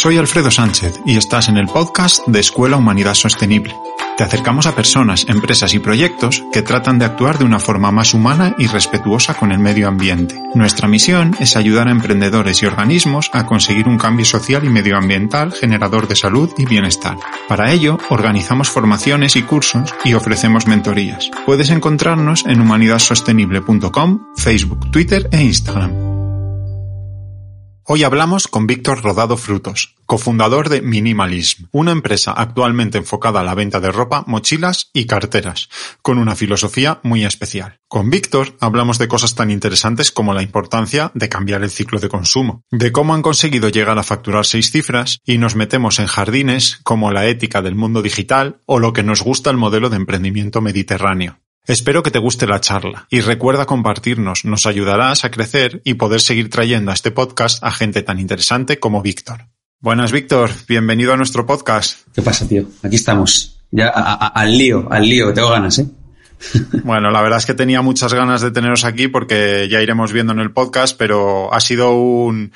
Soy Alfredo Sánchez y estás en el podcast de Escuela Humanidad Sostenible. Te acercamos a personas, empresas y proyectos que tratan de actuar de una forma más humana y respetuosa con el medio ambiente. Nuestra misión es ayudar a emprendedores y organismos a conseguir un cambio social y medioambiental generador de salud y bienestar. Para ello, organizamos formaciones y cursos y ofrecemos mentorías. Puedes encontrarnos en humanidadsostenible.com, Facebook, Twitter e Instagram. Hoy hablamos con Víctor Rodado Frutos, cofundador de Minimalism, una empresa actualmente enfocada a la venta de ropa, mochilas y carteras, con una filosofía muy especial. Con Víctor hablamos de cosas tan interesantes como la importancia de cambiar el ciclo de consumo, de cómo han conseguido llegar a facturar seis cifras y nos metemos en jardines como la ética del mundo digital o lo que nos gusta el modelo de emprendimiento mediterráneo. Espero que te guste la charla y recuerda compartirnos, nos ayudarás a crecer y poder seguir trayendo a este podcast a gente tan interesante como Víctor. Buenas, Víctor, bienvenido a nuestro podcast. ¿Qué pasa, tío? Aquí estamos. Ya al lío, al lío, tengo ganas, ¿eh? Bueno, la verdad es que tenía muchas ganas de teneros aquí porque ya iremos viendo en el podcast, pero ha sido un,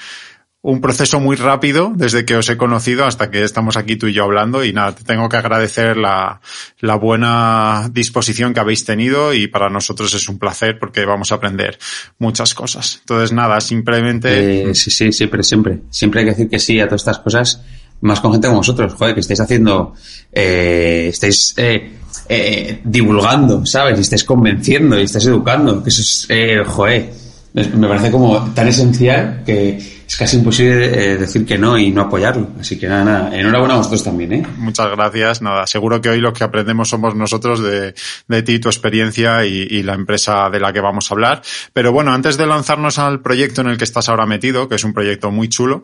un proceso muy rápido desde que os he conocido hasta que estamos aquí tú y yo hablando y nada, te tengo que agradecer la, la buena disposición que habéis tenido y para nosotros es un placer porque vamos a aprender muchas cosas. Entonces nada, simplemente... Eh, sí, sí, siempre, siempre. Siempre hay que decir que sí a todas estas cosas, más con gente como vosotros, joder, que estáis haciendo, eh, estáis eh, eh, divulgando, ¿sabes? Y estáis convenciendo y estáis educando, que eso es, eh, joder, me parece como tan esencial que es casi imposible eh, decir que no y no apoyarlo. Así que nada, nada, enhorabuena a vosotros también, ¿eh? Muchas gracias. Nada, seguro que hoy lo que aprendemos somos nosotros de, de ti, tu experiencia y, y, la empresa de la que vamos a hablar. Pero bueno, antes de lanzarnos al proyecto en el que estás ahora metido, que es un proyecto muy chulo,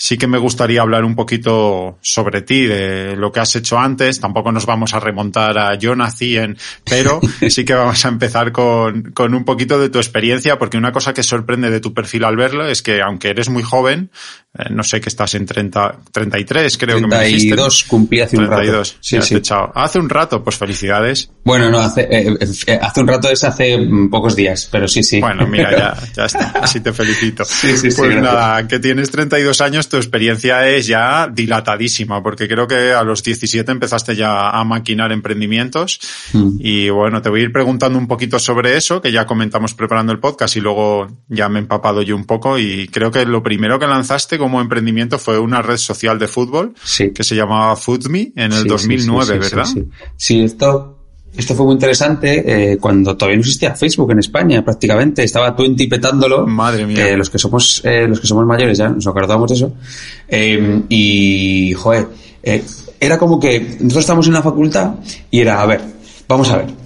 sí que me gustaría hablar un poquito sobre ti, de lo que has hecho antes. Tampoco nos vamos a remontar a yo nací en, pero sí que vamos a empezar con, con un poquito de tu experiencia, porque una cosa que sorprende de tu perfil al verlo es que aunque eres muy joven, eh, no sé que estás en 30, 33 creo 32, que me dijiste. 32 cumplí hace 32, un rato. Sí, sí. Echado. Hace un rato, pues felicidades. Bueno, no, hace, eh, eh, hace un rato es hace pocos días, pero sí, sí. Bueno, mira, ya, ya está, así te felicito. Sí, sí, pues sí, nada, que tienes 32 años, tu experiencia es ya dilatadísima, porque creo que a los 17 empezaste ya a maquinar emprendimientos. Mm. Y bueno, te voy a ir preguntando un poquito sobre eso, que ya comentamos preparando el podcast y luego ya me he empapado yo un poco y creo que lo primero que lanzaste como emprendimiento fue una red social de fútbol sí. que se llamaba FoodMe en el sí, 2009, sí, ¿verdad? Sí, esto, esto fue muy interesante eh, cuando todavía no existía Facebook en España prácticamente. Estaba Twenty petándolo. Madre mía. Que los que somos, eh, los que somos mayores ya nos acordamos de eso. Eh, y, joder, eh, era como que nosotros estábamos en la facultad y era, a ver, vamos a ver.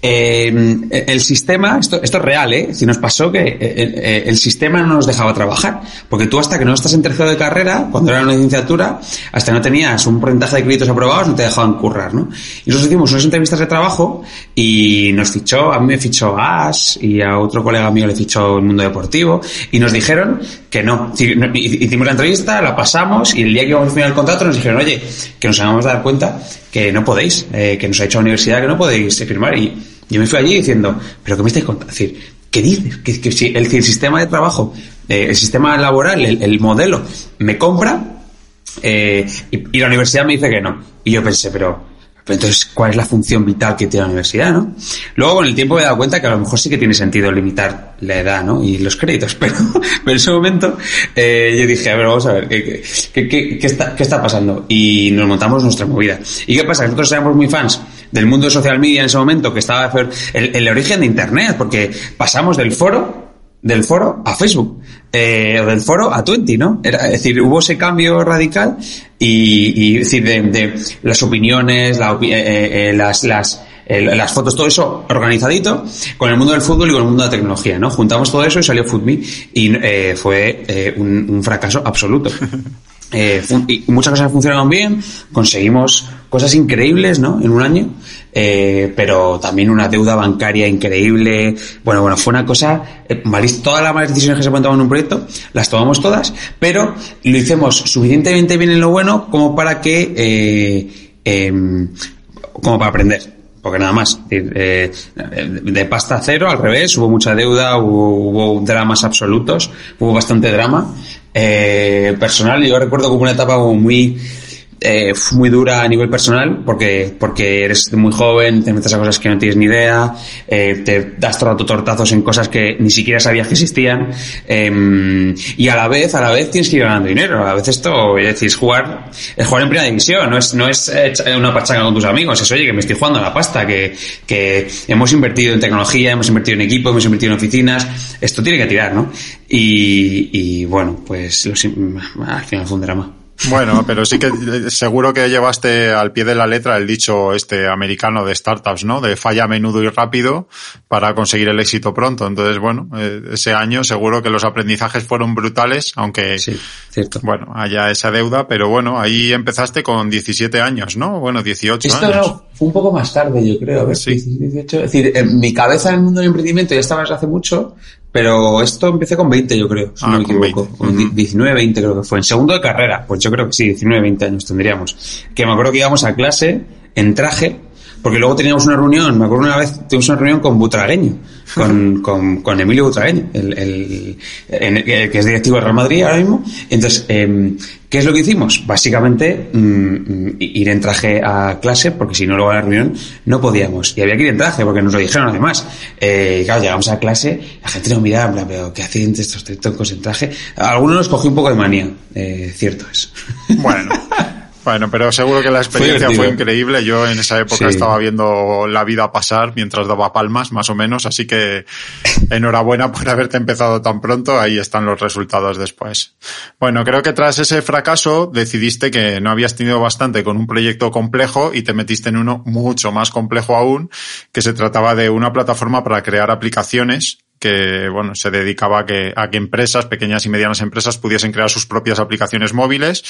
Eh, el sistema, esto, esto es real, ¿eh? Si nos pasó que el, el, sistema no nos dejaba trabajar. Porque tú hasta que no estás en tercero de carrera, cuando era una licenciatura, hasta no tenías un porcentaje de créditos aprobados, no te dejaban currar, ¿no? Y nosotros hicimos unas entrevistas de trabajo y nos fichó, a mí me fichó Gas y a otro colega mío le fichó el mundo deportivo y nos dijeron que no. Hicimos la entrevista, la pasamos y el día que íbamos a firmar el contrato nos dijeron, oye, que nos a dar cuenta que no podéis, eh, que nos ha hecho la universidad que no podéis firmar. Y yo me fui allí diciendo, ¿pero qué me estáis contando? Es decir, ¿qué dices? Que, si el, sistema de trabajo, eh, el sistema laboral, el, el modelo, me compra eh, y, la universidad me dice que no. Y yo pensé, pero, pero entonces, ¿cuál es la función vital que tiene la universidad, no? Luego, con el tiempo me he dado cuenta que a lo mejor sí que tiene sentido limitar la edad, ¿no? Y los créditos, pero, pero en ese momento eh, yo dije, a ver, vamos a ver, ¿qué, qué, qué, qué, está, ¿qué está pasando? Y nos montamos nuestra movida. ¿Y qué pasa? Nosotros éramos muy fans del mundo de social media en ese momento, que estaba el, el origen de Internet, porque pasamos del foro del foro a Facebook, eh, o del foro a Twenty, ¿no? Era, es decir, hubo ese cambio radical y, y es decir, de, de las opiniones, la, eh, eh, las, las las fotos, todo eso organizadito con el mundo del fútbol y con el mundo de la tecnología, ¿no? Juntamos todo eso y salió FootMe y eh, fue eh, un, un fracaso absoluto. Eh, y muchas cosas funcionaron bien, conseguimos cosas increíbles, ¿no? En un año, eh, pero también una deuda bancaria increíble. Bueno, bueno, fue una cosa, eh, todas las malas decisiones que se pueden tomar en un proyecto, las tomamos todas, pero lo hicimos suficientemente bien en lo bueno como para que, eh, em, como para aprender porque nada más. Eh, de pasta cero, al revés, hubo mucha deuda, hubo, dramas absolutos, hubo bastante drama, eh, personal. Yo recuerdo como una etapa muy, eh, muy dura a nivel personal porque, porque eres muy joven, te metes a cosas que no tienes ni idea, eh, te das todo tortazos en cosas que ni siquiera sabías que existían eh, y a la vez, a la vez tienes que ir ganando dinero. A veces esto, es decir, jugar, es jugar en primera división, no es, no es una pachanga con tus amigos, es oye que me estoy jugando a la pasta, que, que hemos invertido en tecnología, hemos invertido en equipo, hemos invertido en oficinas, esto tiene que tirar, ¿no? Y, y bueno, pues al final fue un drama. Bueno, pero sí que eh, seguro que llevaste al pie de la letra el dicho este americano de startups, ¿no? De falla a menudo y rápido para conseguir el éxito pronto. Entonces, bueno, eh, ese año seguro que los aprendizajes fueron brutales, aunque, sí, cierto. bueno, haya esa deuda, pero bueno, ahí empezaste con 17 años, ¿no? Bueno, 18 Esto años. fue un poco más tarde, yo creo. A ver, sí. 18. Es decir, en mi cabeza en el mundo del emprendimiento ya estaba desde hace mucho, pero esto empecé con 20, yo creo, si ah, no me equivoco. Con 19, 20 creo que fue. En segundo de carrera, pues yo creo que sí, 19, 20 años tendríamos. Que me acuerdo que íbamos a clase en traje, porque luego teníamos una reunión, me acuerdo una vez tuvimos una reunión con Butragueño, con, con, con Emilio Butragueño, el, el, el, que es directivo de Real Madrid ahora mismo. Entonces, eh, ¿qué es lo que hicimos? Básicamente, mmm, ir en traje a clase, porque si no luego a la reunión no podíamos. Y había que ir en traje, porque nos lo dijeron además. Eh, claro, llegamos a clase, la gente nos miraba, en plan, pero ¿qué hacen estos en traje? A algunos nos cogió un poco de manía, eh, cierto es. Bueno. Bueno, pero seguro que la experiencia fue, fue increíble. Yo en esa época sí. estaba viendo la vida pasar mientras daba palmas, más o menos, así que enhorabuena por haberte empezado tan pronto. Ahí están los resultados después. Bueno, creo que tras ese fracaso decidiste que no habías tenido bastante con un proyecto complejo y te metiste en uno mucho más complejo aún, que se trataba de una plataforma para crear aplicaciones que bueno se dedicaba a que, a que empresas, pequeñas y medianas empresas pudiesen crear sus propias aplicaciones móviles,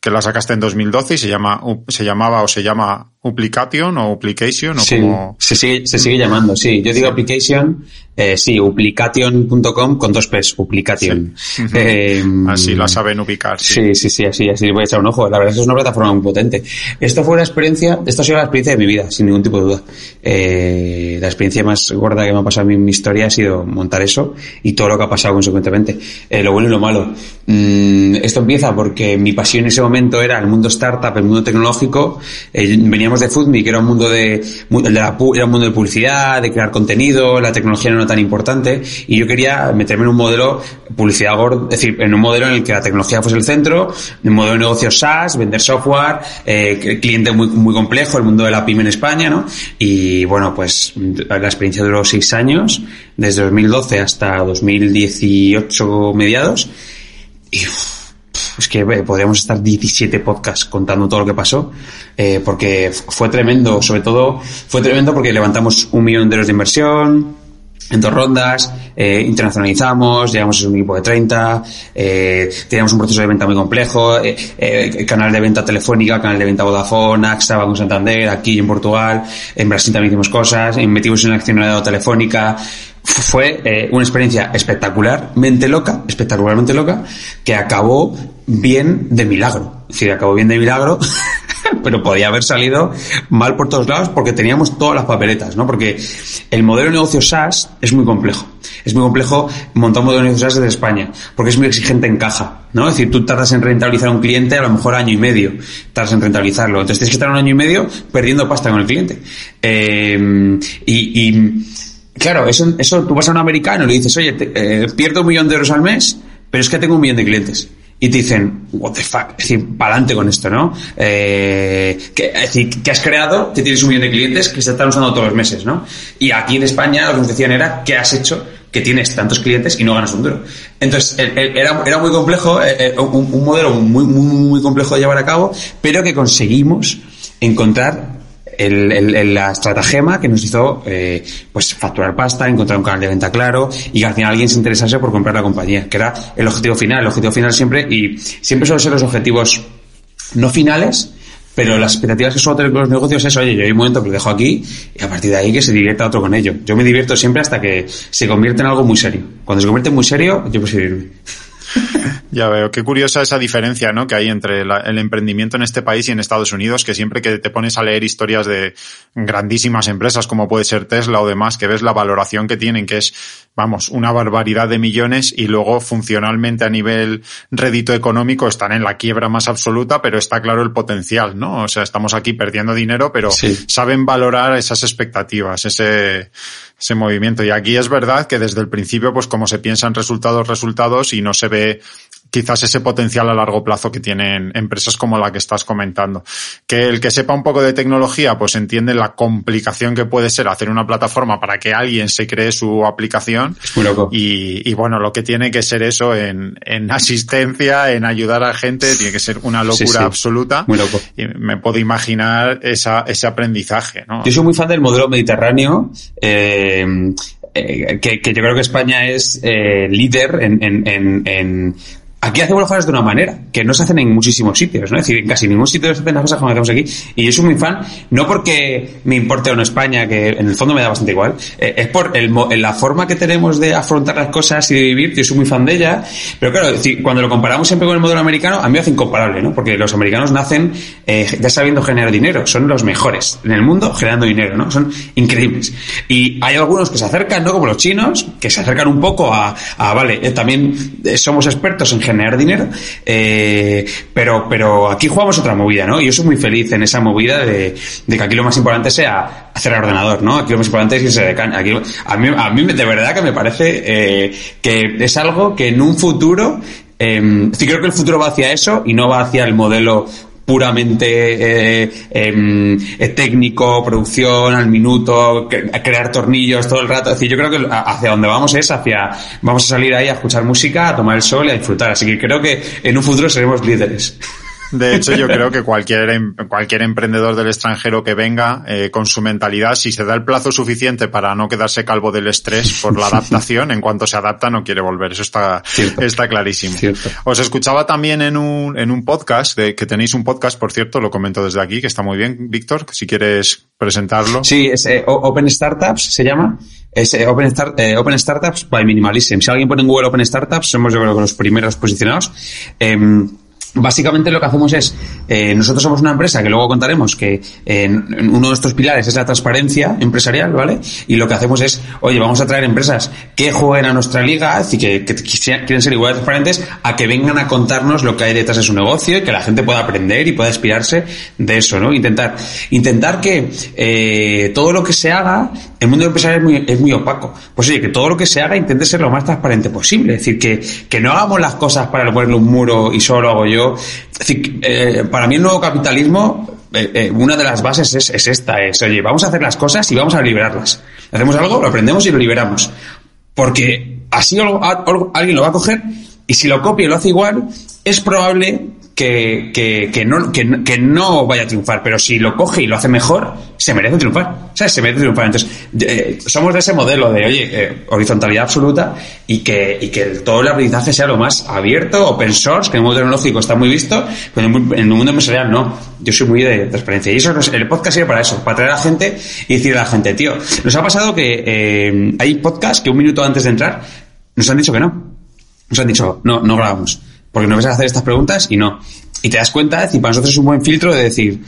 que la sacaste en 2012 y se llama se llamaba o se llama Uplication o Uplication o sí, como se sigue se sigue llamando, sí. Yo digo application, eh, sí, uplication.com con dos P's, Uplication. Sí. Eh, así la saben ubicar. Sí. sí, sí, sí, así, así voy a echar un ojo. La verdad es que es una plataforma muy potente. Esto fue la experiencia, esta ha sido la experiencia de mi vida, sin ningún tipo de duda. Eh, la experiencia más gorda que me ha pasado en mi historia ha sido montar eso y todo lo que ha pasado consecuentemente. Eh, lo bueno y lo malo. Mm, esto empieza porque mi pasión en ese momento era el mundo startup, el mundo tecnológico. Eh, veníamos de Foodme, que era un mundo de, de la, era un mundo de publicidad, de crear contenido, la tecnología no era tan importante y yo quería meterme en un modelo publicidad gordo, es decir, en un modelo en el que la tecnología fuese el centro, un modelo de negocio SaaS, vender software, eh, cliente muy, muy complejo, el mundo de la pyme en España, ¿no? Y bueno, pues la experiencia duró seis años, desde 2012 hasta 2018 mediados. Y uf, es que eh, podríamos estar 17 podcasts contando todo lo que pasó, eh, porque fue tremendo, sobre todo fue tremendo porque levantamos un millón de euros de inversión, en dos rondas, eh, internacionalizamos, llegamos a un equipo de 30, eh, teníamos un proceso de venta muy complejo, eh, canal de venta telefónica, canal de venta Vodafone, AXA, Banco Santander, aquí en Portugal, en Brasil también hicimos cosas, metimos en accionariado telefónica, fue eh, una experiencia espectacularmente loca, espectacularmente loca, que acabó bien de milagro. Es decir, acabó bien de milagro, pero podía haber salido mal por todos lados porque teníamos todas las papeletas, ¿no? Porque el modelo de negocio SaaS es muy complejo. Es muy complejo montar un modelo de negocio SaaS desde España, porque es muy exigente en caja, ¿no? Es decir, tú tardas en rentabilizar a un cliente a lo mejor año y medio, tardas en rentabilizarlo. Entonces tienes que estar un año y medio perdiendo pasta con el cliente. Eh, y, y Claro, eso, eso tú vas a un americano y le dices, oye, eh, pierdo un millón de euros al mes, pero es que tengo un millón de clientes. Y te dicen, what the fuck, es decir, para adelante con esto, ¿no? Eh, es decir, que has creado, que tienes un millón de clientes que se están usando todos los meses, ¿no? Y aquí en España lo que nos decían era, ¿qué has hecho? que tienes tantos clientes y no ganas un duro. Entonces, era, era muy complejo, eh, un, un modelo muy, muy, muy complejo de llevar a cabo, pero que conseguimos encontrar la estratagema que nos hizo eh, pues facturar pasta, encontrar un canal de venta claro y que al final alguien se interesase por comprar la compañía, que era el objetivo final. El objetivo final siempre, y siempre suelen ser los objetivos no finales, pero las expectativas que suelo tener los negocios es, oye, yo hay un momento que lo dejo aquí y a partir de ahí que se divierta otro con ello. Yo me divierto siempre hasta que se convierte en algo muy serio. Cuando se convierte en muy serio, yo prefiero irme. Ya veo, qué curiosa esa diferencia ¿no? que hay entre el emprendimiento en este país y en Estados Unidos, que siempre que te pones a leer historias de grandísimas empresas como puede ser Tesla o demás, que ves la valoración que tienen, que es, vamos, una barbaridad de millones y luego funcionalmente a nivel rédito económico están en la quiebra más absoluta, pero está claro el potencial, ¿no? O sea, estamos aquí perdiendo dinero, pero saben valorar esas expectativas, ese ese movimiento. Y aquí es verdad que desde el principio, pues como se piensan resultados, resultados y no se ve quizás ese potencial a largo plazo que tienen empresas como la que estás comentando. Que el que sepa un poco de tecnología, pues entiende la complicación que puede ser hacer una plataforma para que alguien se cree su aplicación. Y, y bueno, lo que tiene que ser eso en, en asistencia, en ayudar a gente, tiene que ser una locura absoluta. Muy loco. Y me puedo imaginar esa, ese aprendizaje, ¿no? Yo soy muy fan del modelo mediterráneo. Eh, eh, que, que, yo creo que España es eh, líder en, en, en, en Aquí hacemos las cosas de una manera, que no se hacen en muchísimos sitios, ¿no? Es decir, en casi ningún sitio se hacen las cosas como hacemos aquí. Y yo soy muy fan, no porque me importe o no España, que en el fondo me da bastante igual, eh, es por el, la forma que tenemos de afrontar las cosas y de vivir, yo soy muy fan de ella. Pero claro, cuando lo comparamos siempre con el modelo americano, a mí me hace incomparable, ¿no? Porque los americanos nacen eh, ya sabiendo generar dinero, son los mejores en el mundo generando dinero, ¿no? Son increíbles. Y hay algunos que se acercan, ¿no? Como los chinos, que se acercan un poco a, a vale, eh, también somos expertos en generar dinero, eh, pero, pero aquí jugamos otra movida, ¿no? Yo soy muy feliz en esa movida de, que aquí lo más importante sea hacer el ordenador, ¿no? Aquí lo más importante es irse de caña. Aquí, a, mí, a mí de verdad que me parece eh, que es algo que en un futuro eh, sí creo que el futuro va hacia eso y no va hacia el modelo puramente eh, em, eh, técnico, producción al minuto, crear tornillos todo el rato. Es decir, yo creo que hacia donde vamos es hacia, vamos a salir ahí a escuchar música, a tomar el sol y a disfrutar. Así que creo que en un futuro seremos líderes. De hecho, yo creo que cualquier, em, cualquier emprendedor del extranjero que venga eh, con su mentalidad, si se da el plazo suficiente para no quedarse calvo del estrés por la adaptación, en cuanto se adapta no quiere volver. Eso está, está clarísimo. Os escuchaba también en un, en un podcast, de, que tenéis un podcast, por cierto, lo comento desde aquí, que está muy bien, Víctor, si quieres presentarlo. Sí, es eh, Open Startups, se llama. Es eh, Open, Open Startups by Minimalism. Si alguien pone en Google Open Startups, somos yo creo que los primeros posicionados. Básicamente lo que hacemos es, eh, nosotros somos una empresa que luego contaremos que en, uno de nuestros pilares es la transparencia empresarial, ¿vale? Y lo que hacemos es, oye, vamos a traer empresas que jueguen a nuestra liga, es decir, que, quieren ser igual de transparentes, a que vengan a contarnos lo que hay detrás de su negocio y que la gente pueda aprender y pueda inspirarse de eso, ¿no? Intentar, intentar que eh, todo lo que se haga, el mundo empresarial es muy, es muy opaco. Pues oye, que todo lo que se haga intente ser lo más transparente posible. Es decir, que, que no hagamos las cosas para ponerle un muro y solo hago yo eh, para mí el nuevo capitalismo, eh, eh, una de las bases es, esta, es, oye, vamos a hacer las cosas y vamos a liberarlas. Hacemos algo, lo aprendemos y lo liberamos. Porque así alguien lo va a coger y si lo copia y lo hace igual, es probable que, que, que, no, que, no vaya a triunfar, pero si lo coge y lo hace mejor, se merece triunfar. ¿Sabes? Se merece triunfar. Entonces, eh, somos de ese modelo de, oye, eh, horizontalidad absoluta y que, y que todo el aprendizaje sea lo más abierto, open source, que en el mundo tecnológico está muy visto, pero en el mundo empresarial no. Yo soy muy de transparencia. Y eso, el podcast sirve para eso, para traer a la gente y decirle a la gente, tío, nos ha pasado que eh, hay podcasts que un minuto antes de entrar nos han dicho que no. Nos han dicho, no, no grabamos porque no vas a hacer estas preguntas y no. Y te das cuenta, es decir, para nosotros es un buen filtro de decir,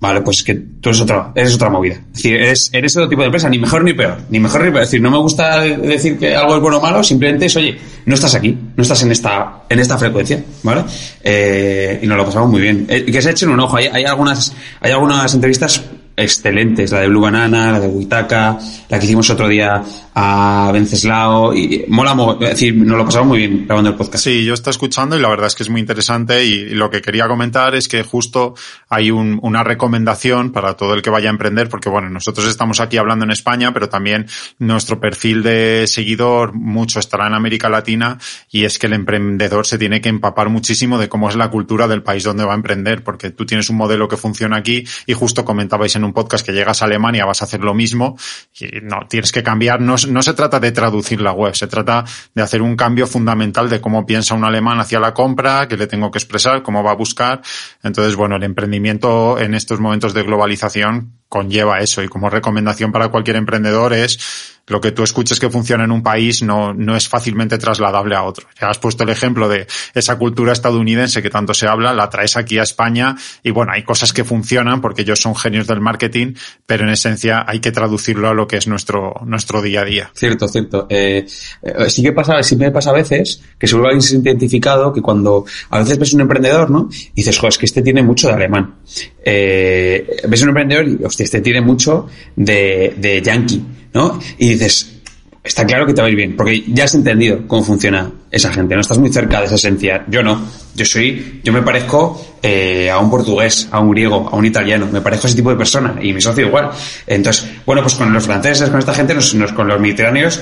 vale, pues que tú eres otra, eres otra movida. Es decir, eres, otro tipo de empresa, ni mejor ni peor, ni mejor ni peor. Es decir, no me gusta decir que algo es bueno o malo, simplemente es, oye, no estás aquí, no estás en esta, en esta frecuencia, ¿vale? Eh, y nos lo pasamos muy bien. Eh, que se echen un ojo, hay, hay algunas, hay algunas entrevistas excelentes, la de Blue Banana, la de Huitaca, la que hicimos otro día a Venceslao y mola, es decir, nos lo pasamos muy bien grabando el podcast. Sí, yo estoy escuchando y la verdad es que es muy interesante y, lo que quería comentar es que justo hay un, una recomendación para todo el que vaya a emprender, porque bueno, nosotros estamos aquí hablando en España, pero también nuestro perfil de seguidor mucho estará en América Latina y es que el emprendedor se tiene que empapar muchísimo de cómo es la cultura del país donde va a emprender, porque tú tienes un modelo que funciona aquí y justo comentabais en un podcast que llegas a Alemania vas a hacer lo mismo y no, tienes que cambiar, no, no se trata de traducir la web, se trata de hacer un cambio fundamental de cómo piensa un alemán hacia la compra, qué le tengo que expresar, cómo va a buscar. Entonces, bueno, el emprendimiento en estos momentos de globalización conlleva eso y como recomendación para cualquier emprendedor es lo que tú escuches que funciona en un país no, no es fácilmente trasladable a otro. Ya has puesto el ejemplo de esa cultura estadounidense que tanto se habla, la traes aquí a España y bueno, hay cosas que funcionan porque ellos son genios del marketing, pero en esencia hay que traducirlo a lo que es nuestro, nuestro día a día. Cierto, cierto. Eh, eh sí que pasa, sí me pasa a veces que se vuelve identificado que cuando a veces ves un emprendedor, ¿no? Y dices, joder, es que este tiene mucho de alemán. Eh, ves un emprendedor y, hostia, este tiene mucho de, de yankee ¿no? Y dices, está claro que te va a ir bien, porque ya has entendido cómo funciona esa gente, no estás muy cerca de esa esencia. Yo no, yo soy, yo me parezco eh, a un portugués, a un griego, a un italiano, me parezco a ese tipo de persona y mi socio igual. Entonces, bueno, pues con los franceses, con esta gente, nos, con los mediterráneos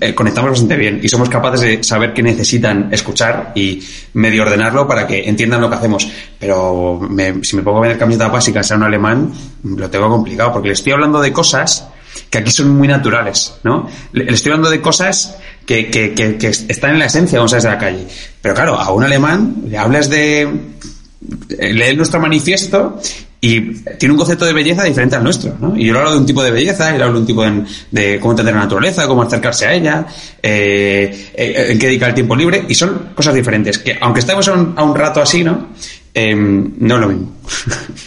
eh, conectamos bastante bien y somos capaces de saber qué necesitan escuchar y medio ordenarlo para que entiendan lo que hacemos. Pero si me pongo a vender camisetas básicas a un alemán, lo tengo complicado porque le estoy hablando de cosas que aquí son muy naturales, ¿no? Le, estoy hablando de cosas que, que, están en la esencia, vamos a de la calle. Pero claro, a un alemán le hablas de... lee nuestro manifiesto y tiene un concepto de belleza diferente al nuestro, ¿no? Y yo le hablo de un tipo de belleza, y le hablo de un tipo de, cómo entender la naturaleza, cómo acercarse a ella, eh, eh, en qué dedicar el tiempo libre, y son cosas diferentes, que aunque estemos a un, rato así, ¿no? Eh, no es lo mismo.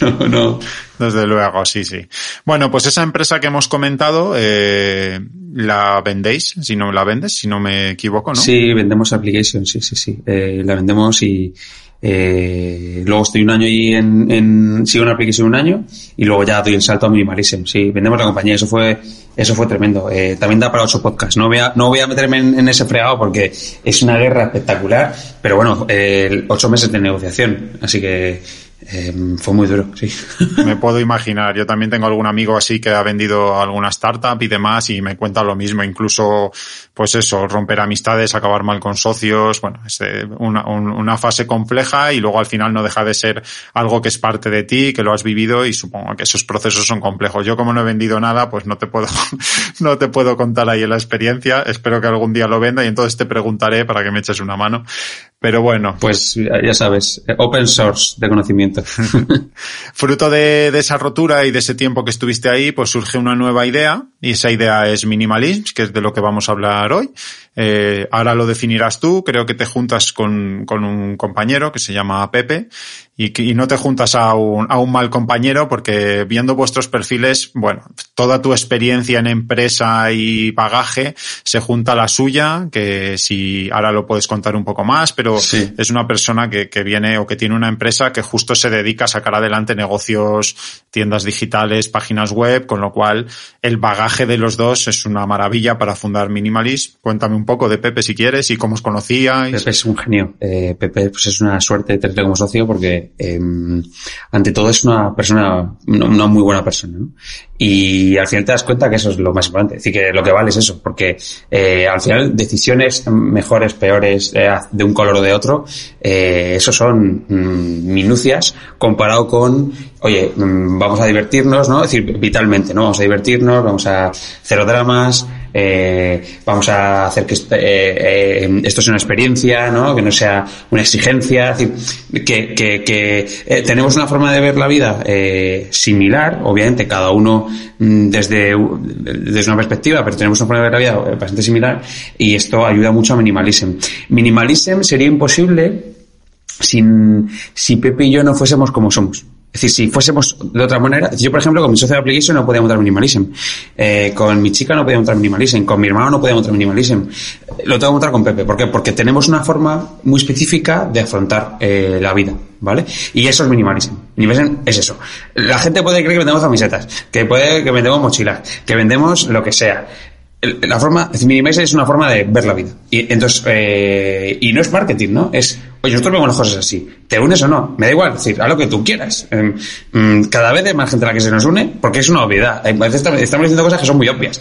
no, no, desde luego, sí, sí. Bueno, pues esa empresa que hemos comentado, eh, la vendéis, si no la vendes, si no me equivoco, ¿no? Sí, vendemos application, sí, sí, sí. Eh, la vendemos y eh, luego estoy un año ahí en, en, sigo en application un año y luego ya doy el salto a Minimalism. Sí, vendemos la compañía, eso fue, eso fue tremendo. Eh, también da para ocho podcasts. No voy a, no voy a meterme en, ese fregado porque es una guerra espectacular, pero bueno, eh, ocho meses de negociación, así que Em, fue muy duro, sí. Me puedo imaginar. Yo también tengo algún amigo así que ha vendido alguna startup y demás y me cuenta lo mismo. Incluso, pues eso, romper amistades, acabar mal con socios. Bueno, es eh, una, una fase compleja y luego al final no deja de ser algo que es parte de ti, que lo has vivido y supongo que esos procesos son complejos. Yo como no he vendido nada, pues no te puedo, no te puedo contar ahí la experiencia. Espero que algún día lo venda y entonces te preguntaré para que me eches una mano. Pero bueno. Pues ya sabes, open source de conocimiento. Fruto de, esa rotura y de ese tiempo que estuviste ahí, pues surge una nueva idea y esa idea es minimalism, que es de lo que vamos a hablar hoy. Eh, ahora lo definirás tú, creo que te juntas con, con un compañero que se llama Pepe y, y no te juntas a un, a un mal compañero porque viendo vuestros perfiles, bueno, toda tu experiencia en empresa y bagaje se junta a la suya, que si ahora lo puedes contar un poco más, pero es una persona que, que viene o que tiene una empresa que justo se dedica a sacar adelante negocios, tiendas digitales, páginas web, con lo cual el bagaje de los dos es una maravilla para fundar Minimalist. Cuéntame un poco de Pepe si quieres y cómo os conocíais. Pepe es un genio. Eh, Pepe pues es una suerte tenerle como socio porque eh, ante todo es una persona, una, muy buena persona. ¿no? Y al final te das cuenta que eso es lo más importante. Es decir, que lo que vale es eso, porque eh, al final decisiones mejores, peores, eh, de un color o de otro, eh, eso son mm, minucias comparado con oye, mm, vamos a divertirnos, ¿no? Es decir, vitalmente, ¿no? Vamos a divertirnos, vamos a cero dramas, eh, vamos a hacer que este, eh, eh, esto sea una experiencia, ¿no? Que no sea una exigencia, que, que, eh, tenemos una forma de ver la vida eh, similar, obviamente cada uno mm, desde, desde una perspectiva, pero tenemos una forma de ver la vida bastante similar y esto ayuda mucho a minimalism. Minimalism sería imposible sin, si Pepe y yo no fuésemos como somos. Es decir, si fuésemos de otra manera, yo por ejemplo con mi socio de application no podía montar minimalism, eh, con mi chica no podía montar minimalism, con mi hermano no podía montar minimalism, lo tengo que montar con Pepe. ¿Por qué? Porque tenemos una forma muy específica de afrontar eh, la vida, ¿vale? Y eso es minimalism. Minimalism es eso. La gente puede creer que vendemos camisetas, que puede que vendemos mochilas, que vendemos lo que sea. la forma, minimizer es una forma de ver la vida. Y entonces, eh, y no es marketing, ¿no? Es, oye, nosotros vemos las cosas así. ¿Te unes o no? Me da igual, decir, haz lo que tú quieras. Em, mm, cada vez hay más gente a la que se nos une, porque es una obviedad. A veces estamos diciendo cosas que son muy obvias.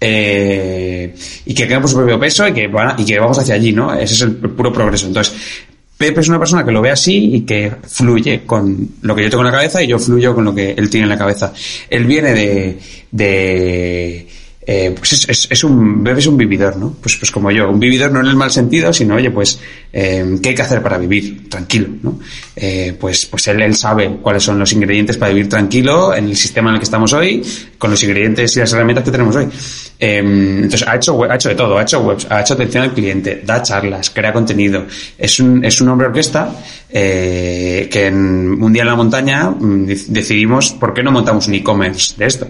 Eh, y que quedan por su propio peso y que, y que vamos hacia allí, ¿no? Ese es el puro progreso. Entonces, Pepe es una persona que lo ve así y que fluye con lo que yo tengo en la cabeza y yo fluyo con lo que él tiene en la cabeza. Él viene de eh, pues es, es, un bebé es un vividor, ¿no? Pues, pues como yo, un vividor no en el mal sentido, sino, oye, pues, eh, ¿qué hay que hacer para vivir tranquilo, ¿no? Eh, pues, pues él, él sabe cuáles son los ingredientes para vivir tranquilo en el sistema en el que estamos hoy, con los ingredientes y las herramientas que tenemos hoy. entonces, ha hecho, ha hecho de todo, ha hecho webs, ha hecho atención al cliente, da charlas, crea contenido. Es un, es un hombre orquesta, que en, un día en la montaña mm, decidimos, ¿por qué no montamos un e-commerce de esto?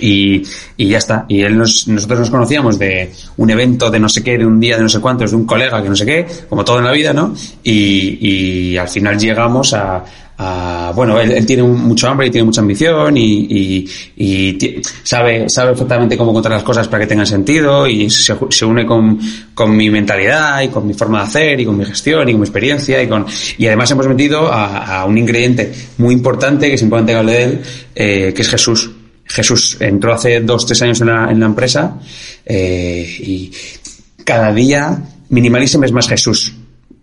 Y, y ya está. Y él nos, nosotros nos conocíamos de un evento de no sé qué, de un día de no sé cuántos, de un colega que no sé qué, como todo en la vida, ¿no? Y, y al final llegamos a, a bueno, él, él, tiene mucho hambre y tiene mucha ambición y, y, sabe, sabe perfectamente cómo contar las cosas para que tengan sentido y se, se, une con, con mi mentalidad y con mi forma de hacer y con mi gestión y con mi experiencia y con, y además hemos metido a, a un ingrediente muy importante que es importante hablar de él, eh, que es Jesús. Jesús entró hace dos, tres años en la, en la empresa eh, y cada día Minimalism es más Jesús.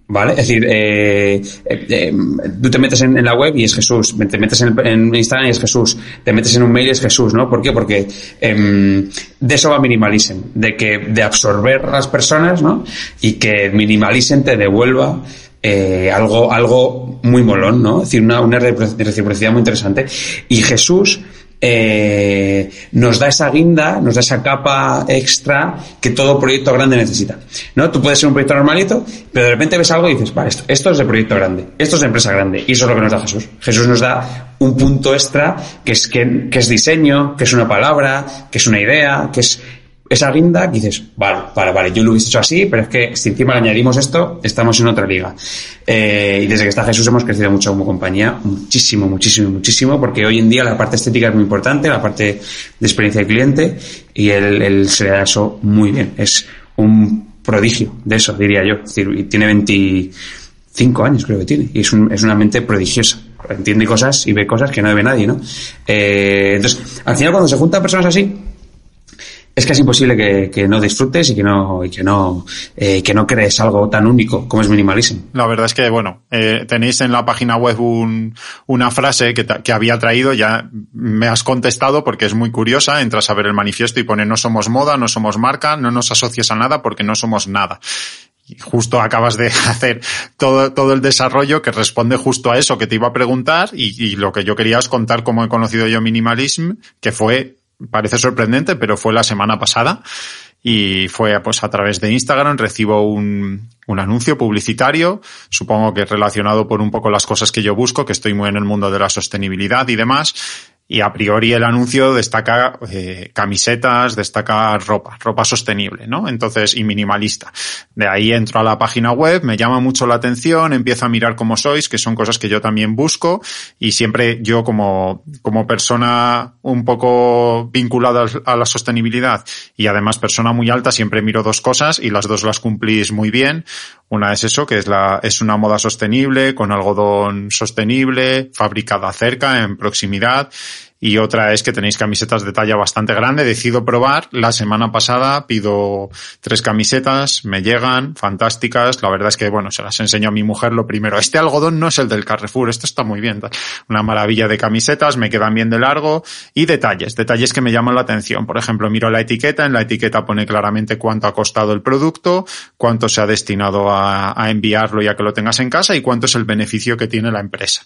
¿Vale? Es decir, eh, eh, tú te metes en, la web y es Jesús, te metes en, Instagram y es Jesús, te metes en un mail y es Jesús, ¿no? ¿Por qué? Porque em, de eso va Minimalism, de que de absorber a las personas, ¿no? Y que Minimalism te devuelva algo, algo muy molón, ¿no? Es decir, una, una reciprocidad muy interesante. Y Jesús eh, nos da esa guinda, nos da esa capa extra que todo proyecto grande necesita. ¿No? Tú puedes ser un proyecto normalito, pero de repente ves algo y dices, vale, esto, es de proyecto grande, esto es de empresa grande, y eso es lo que nos da Jesús. Jesús nos da un punto extra que es, que es diseño, que es una palabra, que es una idea, que es esa guinda que dices, vale, vale, vale, yo lo hubiese hecho así, pero es que si encima le añadimos esto, estamos en otra liga. Eh, y desde que está Jesús hemos crecido mucho como compañía, muchísimo, muchísimo, muchísimo, porque hoy en día la parte estética es muy importante, la parte de experiencia de cliente, y él, él se le da eso muy bien. Es un prodigio de eso, diría yo. Es decir, tiene 25 años, creo que tiene, y es una mente prodigiosa entiende cosas y ve cosas que no ve nadie, ¿no? Eh, entonces, al final cuando se juntan personas así, es casi imposible que, no disfrutes y que no, que no, eh, que no crees algo tan único como es minimalism. La verdad es que, bueno, eh, tenéis en la página web un, una frase que, había traído, ya me has contestado porque es muy curiosa, entras a ver el manifiesto y pone no somos moda, no somos marca, no nos asocias a nada porque no somos nada y justo acabas de hacer todo, todo el desarrollo que responde justo a eso que te iba a preguntar y, y, lo que yo quería es contar cómo he conocido yo minimalism, que fue parece sorprendente, pero fue la semana pasada y fue pues a través de Instagram recibo un, un anuncio publicitario, supongo que relacionado por un poco las cosas que yo busco, que estoy muy en el mundo de la sostenibilidad y demás, y a priori el anuncio destaca eh, camisetas, destaca ropa, ropa sostenible, ¿no? Entonces, y minimalista. De ahí entro a la página web, me llama mucho la atención, empiezo a mirar cómo sois, que son cosas que yo también busco, y siempre yo como, como persona un poco vinculada a la sostenibilidad y además persona muy alta, siempre miro dos cosas y las dos las cumplís muy bien. Una es eso, que es la, es una moda sostenible, con algodón sostenible, fabricada cerca, en proximidad. Y otra es que tenéis camisetas de talla bastante grande. Decido probar. La semana pasada pido tres camisetas, me llegan, fantásticas. La verdad es que, bueno, se las enseño a mi mujer lo primero. Este algodón no es el del Carrefour, esto está muy bien. Una maravilla de camisetas, me quedan bien de largo. Y detalles, detalles que me llaman la atención. Por ejemplo, miro la etiqueta, en la etiqueta pone claramente cuánto ha costado el producto, cuánto se ha destinado a a, enviarlo ya que lo tengas en casa y cuánto es el beneficio que tiene la empresa.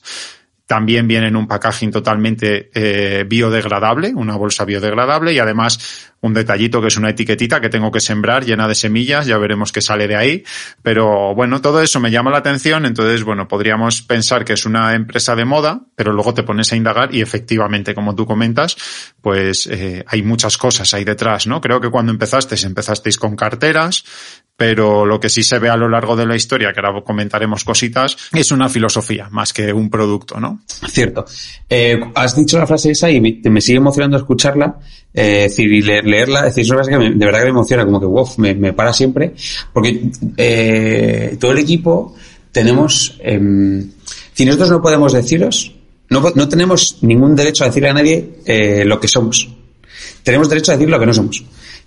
También viene en un packaging totalmente eh, biodegradable, una bolsa biodegradable y además un detallito que es una etiquetita que tengo que sembrar llena de semillas, ya veremos qué sale de ahí. Pero bueno, todo eso me llama la atención, entonces bueno, podríamos pensar que es una empresa de moda, pero luego te pones a indagar y efectivamente, como tú comentas, pues eh, hay muchas cosas ahí detrás, ¿no? Creo que cuando empezasteis, empezasteis con carteras, pero lo que sí se ve a lo largo de la historia, que ahora comentaremos cositas, es una filosofía más que un producto, ¿no? Cierto. Eh, has dicho la frase esa y me, sigue emocionando escucharla, Eh, decir, y leerla, decir, es una que de verdad que me emociona, como que, wow, me, me para siempre, porque eh, todo el equipo tenemos, eh, si nosotros no podemos deciros, no, no tenemos ningún derecho a decirle a nadie eh, lo que somos. Tenemos derecho a decir lo que no somos.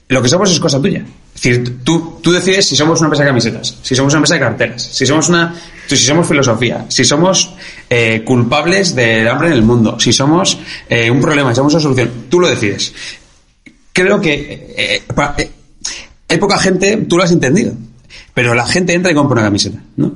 Lo que somos es cosa tuya. Es decir, tú, tú decides si somos una empresa de camisetas, si somos una empresa de carteras, si somos una, si somos filosofía, si somos eh, culpables del hambre en el mundo, si somos eh, un problema, si somos una solución. Tú lo decides. Creo que eh, hay poca gente, tú lo has entendido, pero la gente entra y compra una camiseta, ¿no?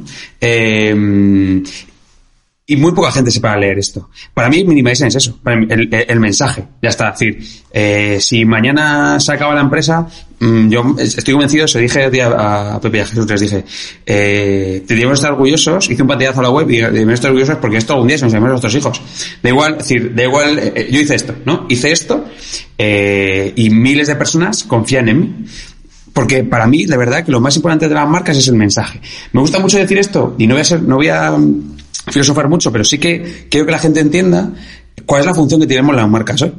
Y muy poca gente se para leer esto. Para mí, Minimalism es eso, para mí, el, mensaje. Ya está. Es decir, eh, si mañana se acaba la empresa, mm, yo estoy convencido, se dije día a Pepe y a Jesús, les dije, eh, que estar orgullosos, hice un pantallazo a la web y debemos estar orgullosos porque esto algún día se nos llama a nuestros hijos. Da igual, decir, da igual, eh, yo hice esto, ¿no? Hice esto, eh, y miles de personas confían en mí. Porque para mí, de verdad, que lo más importante de las marcas es el mensaje. Me gusta mucho decir esto, y no voy a ser, no voy a filosofar mucho, pero sí que quiero que la gente entienda cuál es la función que tenemos las marcas hoy.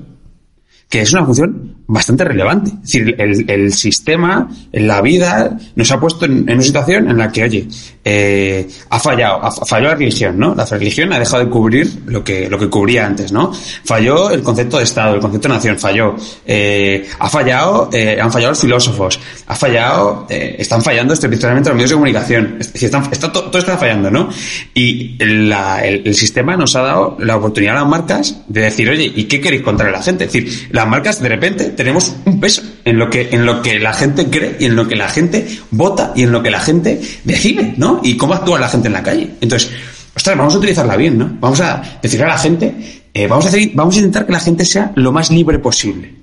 Que es una función bastante relevante. Es decir, el, el sistema, la vida, nos ha puesto en, en una situación en la que, oye, eh, ha fallado, ha, falló la religión, ¿no? La religión ha dejado de cubrir lo que, lo que cubría antes, ¿no? Falló el concepto de Estado, el concepto de nación, falló. Eh, ha fallado, eh, han fallado los filósofos, ha fallado, eh, están fallando estrepitosamente los medios de comunicación. Es decir, están, está, todo, todo está fallando, ¿no? Y la, el, el sistema nos ha dado la oportunidad a las marcas de decir, oye, ¿y qué queréis contar a la gente? Es decir, las marcas de repente tenemos un peso en lo que, en lo que la gente cree y en lo que la gente vota y en lo que la gente decide, ¿no? Y cómo actúa la gente en la calle. Entonces, ostras, vamos a utilizarla bien, ¿no? Vamos a decirle a la gente, eh, vamos a hacer, vamos a intentar que la gente sea lo más libre posible.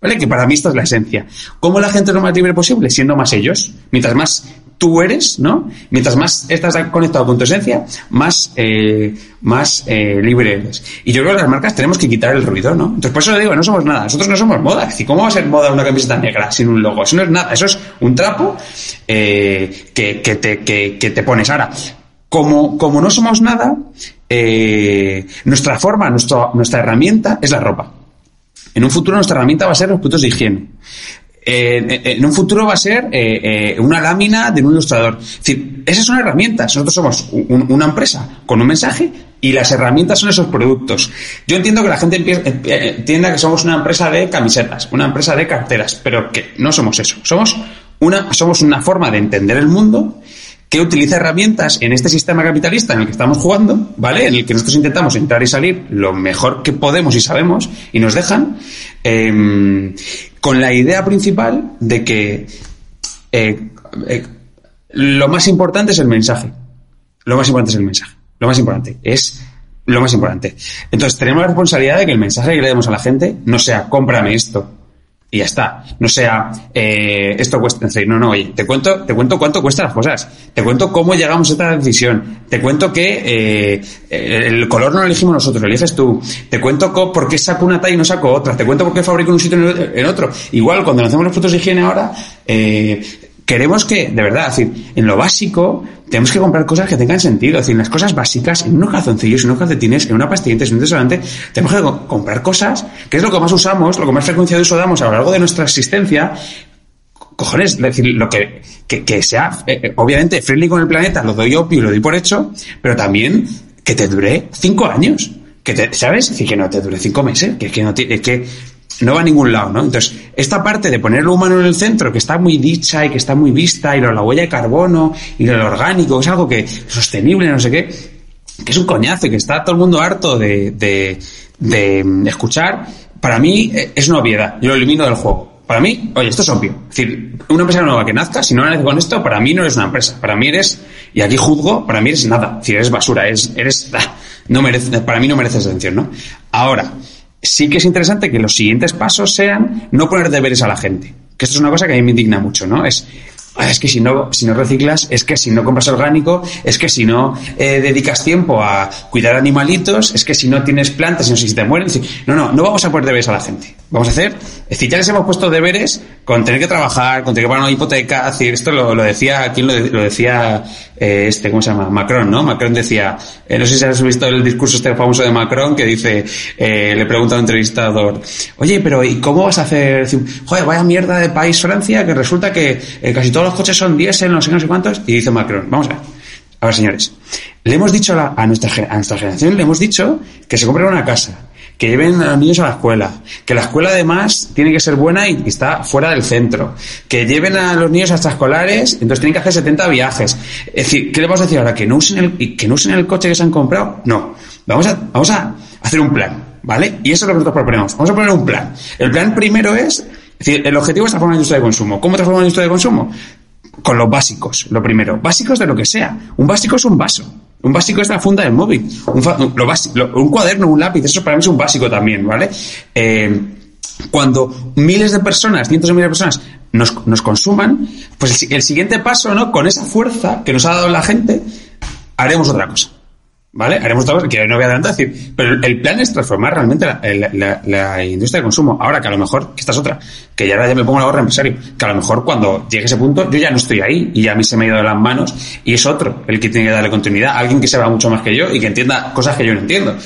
¿Vale? Que para mí esta es la esencia. ¿Cómo la gente es lo más libre posible? Siendo más ellos. Mientras más tú eres, ¿no? Mientras más estás conectado con tu esencia, más, eh, más eh, libre eres. Y yo creo que las marcas tenemos que quitar el ruido, ¿no? Entonces, por eso digo, no somos nada. Nosotros no somos moda. Decir, ¿cómo va a ser moda una camiseta negra sin un logo? Eso no es nada. Eso es un trapo eh, que, que, te, que, te pones. Ahora, como, como no somos nada, nuestra forma, nuestro, nuestra herramienta es la ropa. En un futuro nuestra herramienta va a ser los productos de higiene. Eh, en un futuro va a ser eh, eh, una lámina de un ilustrador. Es decir, esas son herramientas. Nosotros somos un, una empresa con un mensaje y las herramientas son esos productos. Yo entiendo que la gente entienda que somos una empresa de camisetas, una empresa de carteras, pero que no somos eso. Somos una, somos una forma de entender el mundo que utiliza herramientas en este sistema capitalista en el que estamos jugando, ¿vale? En el que nosotros intentamos entrar y salir lo mejor que podemos y sabemos y nos dejan, eh, con la idea principal de que eh, eh, lo más importante es el mensaje. Lo más importante es el mensaje. Lo más importante es lo más importante. Entonces tenemos la responsabilidad de que el mensaje que le demos a la gente no sea cómprame esto, y ya está. No sea, eh, esto cuesta, decir, no, no, oye, te cuento, te cuento cuánto cuestan las cosas, te cuento cómo llegamos a esta decisión, te cuento que eh, el color no lo elegimos nosotros, lo eliges tú, te cuento por qué saco una talla y no saco otra, te cuento por qué fabrico en un sitio en otro. Igual, cuando hacemos los productos de higiene ahora, eh, queremos que, de verdad, es decir, en lo básico, tenemos que comprar cosas que tengan sentido. Es decir, las cosas básicas, en unos calzoncillos, en unos calcetines, en una pastillita, en un desodorante, tenemos que co comprar cosas, que es lo que más usamos, lo que más frecuencia de uso damos a lo largo de nuestra existencia. Cojones, es decir, lo que, que, sea, eh, obviamente, friendly con el planeta, lo doy obvio y lo doy por hecho, pero también que te dure cinco años. Que te, ¿sabes? Es decir, que no te dure cinco meses, que, que no es que no va a ningún lado, ¿no? Entonces, esta parte de poner lo humano en el centro, que está muy dicha y que está muy vista, y lo de la huella de carbono, y lo, orgánico, es algo que sostenible, no sé qué, que es un coñazo y que está todo el mundo harto de, de, de escuchar, para mí es una obviedad, yo lo elimino del juego. Para mí, oye, esto es obvio. Es decir, una empresa nueva que nazca, si no nace con esto, para mí no eres una empresa. Para mí eres, y aquí juzgo, para mí eres nada. Es decir, eres basura, eres, eres, no merece, para mí no mereces atención, ¿no? Ahora, sí que es interesante que los siguientes pasos sean no poner deberes a la gente. Que esto es una cosa que a mí me indigna mucho, ¿no? Es, es que si no, si no reciclas, es que si no compras orgánico, es que si no eh, dedicas tiempo a cuidar animalitos, es que si no tienes plantas y no sé si te mueren. No, no, no vamos a poner deberes a la gente. Vamos a hacer. Es decir, ya les hemos puesto deberes con tener que trabajar, con tener que pagar una hipoteca. Decir, esto lo, decía, ¿quién lo, lo decía? Eh, este, ¿cómo se llama? Macron, ¿no? Macron decía, eh, no sé si has visto el discurso este famoso de Macron que dice, eh, le pregunta a un entrevistador, oye, pero ¿y cómo vas a hacer? Joder, vaya mierda de país Francia que resulta que eh, casi todos los coches son diésel, no sé, no sé cuántos. Y dice Macron, vamos a ver. A ver, señores, le hemos dicho a, nuestra, a nuestra generación, le hemos dicho que se compren una casa, que lleven a los niños a la escuela, que la escuela además tiene que ser buena y está fuera del centro, que lleven a los niños a extraescolares, entonces tienen que hacer 70 viajes. Es decir, ¿qué le vamos a decir ahora? ¿Que no usen el, que no usen el coche que se han comprado? No. Vamos a, vamos a hacer un plan, ¿vale? Y eso es lo que nosotros proponemos. Vamos a poner un plan. El plan primero es, es decir, el objetivo es transformar la industria de consumo. ¿Cómo transformar la industria de consumo? Con los básicos, lo primero. Básicos de lo que sea. Un básico es un vaso. Un básico es la funda del móvil. Un, un cuaderno, un lápiz, eso para mí es un básico también, ¿vale? Eh, cuando miles de personas, cientos de miles de personas nos, nos consuman, pues el, el, siguiente paso, ¿no? Con esa fuerza que nos ha dado la gente, haremos otra cosa. ¿Vale? Haremos cosa que no voy a adelantar, decir, pero el plan es transformar realmente la, industria de consumo. Ahora que a lo mejor, que esta es otra, que ya, ya me pongo la gorra empresario, que a lo mejor cuando llegue ese punto yo ya no estoy ahí y ya a mí se me ha ido de las manos y es otro el que tiene que darle continuidad, alguien que sepa mucho más que yo y que entienda cosas que yo no entiendo.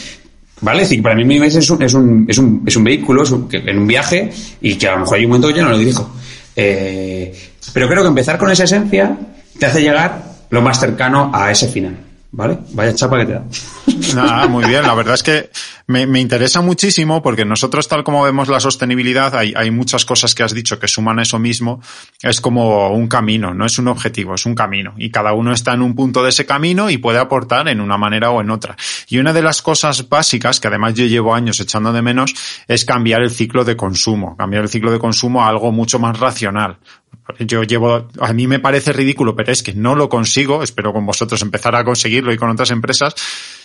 ¿Vale? Es decir, para mí mi mes es un, es un, es un, es un vehículo, es un, en un viaje y que a lo mejor hay un momento que yo no lo dirijo. Eh, pero creo que empezar con esa esencia te hace llegar lo más cercano a ese final. ¿Vale? Vaya chapa que te da. Nada, muy bien. La verdad es que me, me, interesa muchísimo porque nosotros, tal como vemos la sostenibilidad, hay, hay muchas cosas que has dicho que suman eso mismo. Es como un camino, no es un objetivo, es un camino. Y cada uno está en un punto de ese camino y puede aportar en una manera o en otra. Y una de las cosas básicas, que además yo llevo años echando de menos, es cambiar el ciclo de consumo. Cambiar el ciclo de consumo a algo mucho más racional yo llevo, a mí me parece ridículo, pero es que no lo consigo, espero con vosotros empezar a conseguirlo y con otras empresas,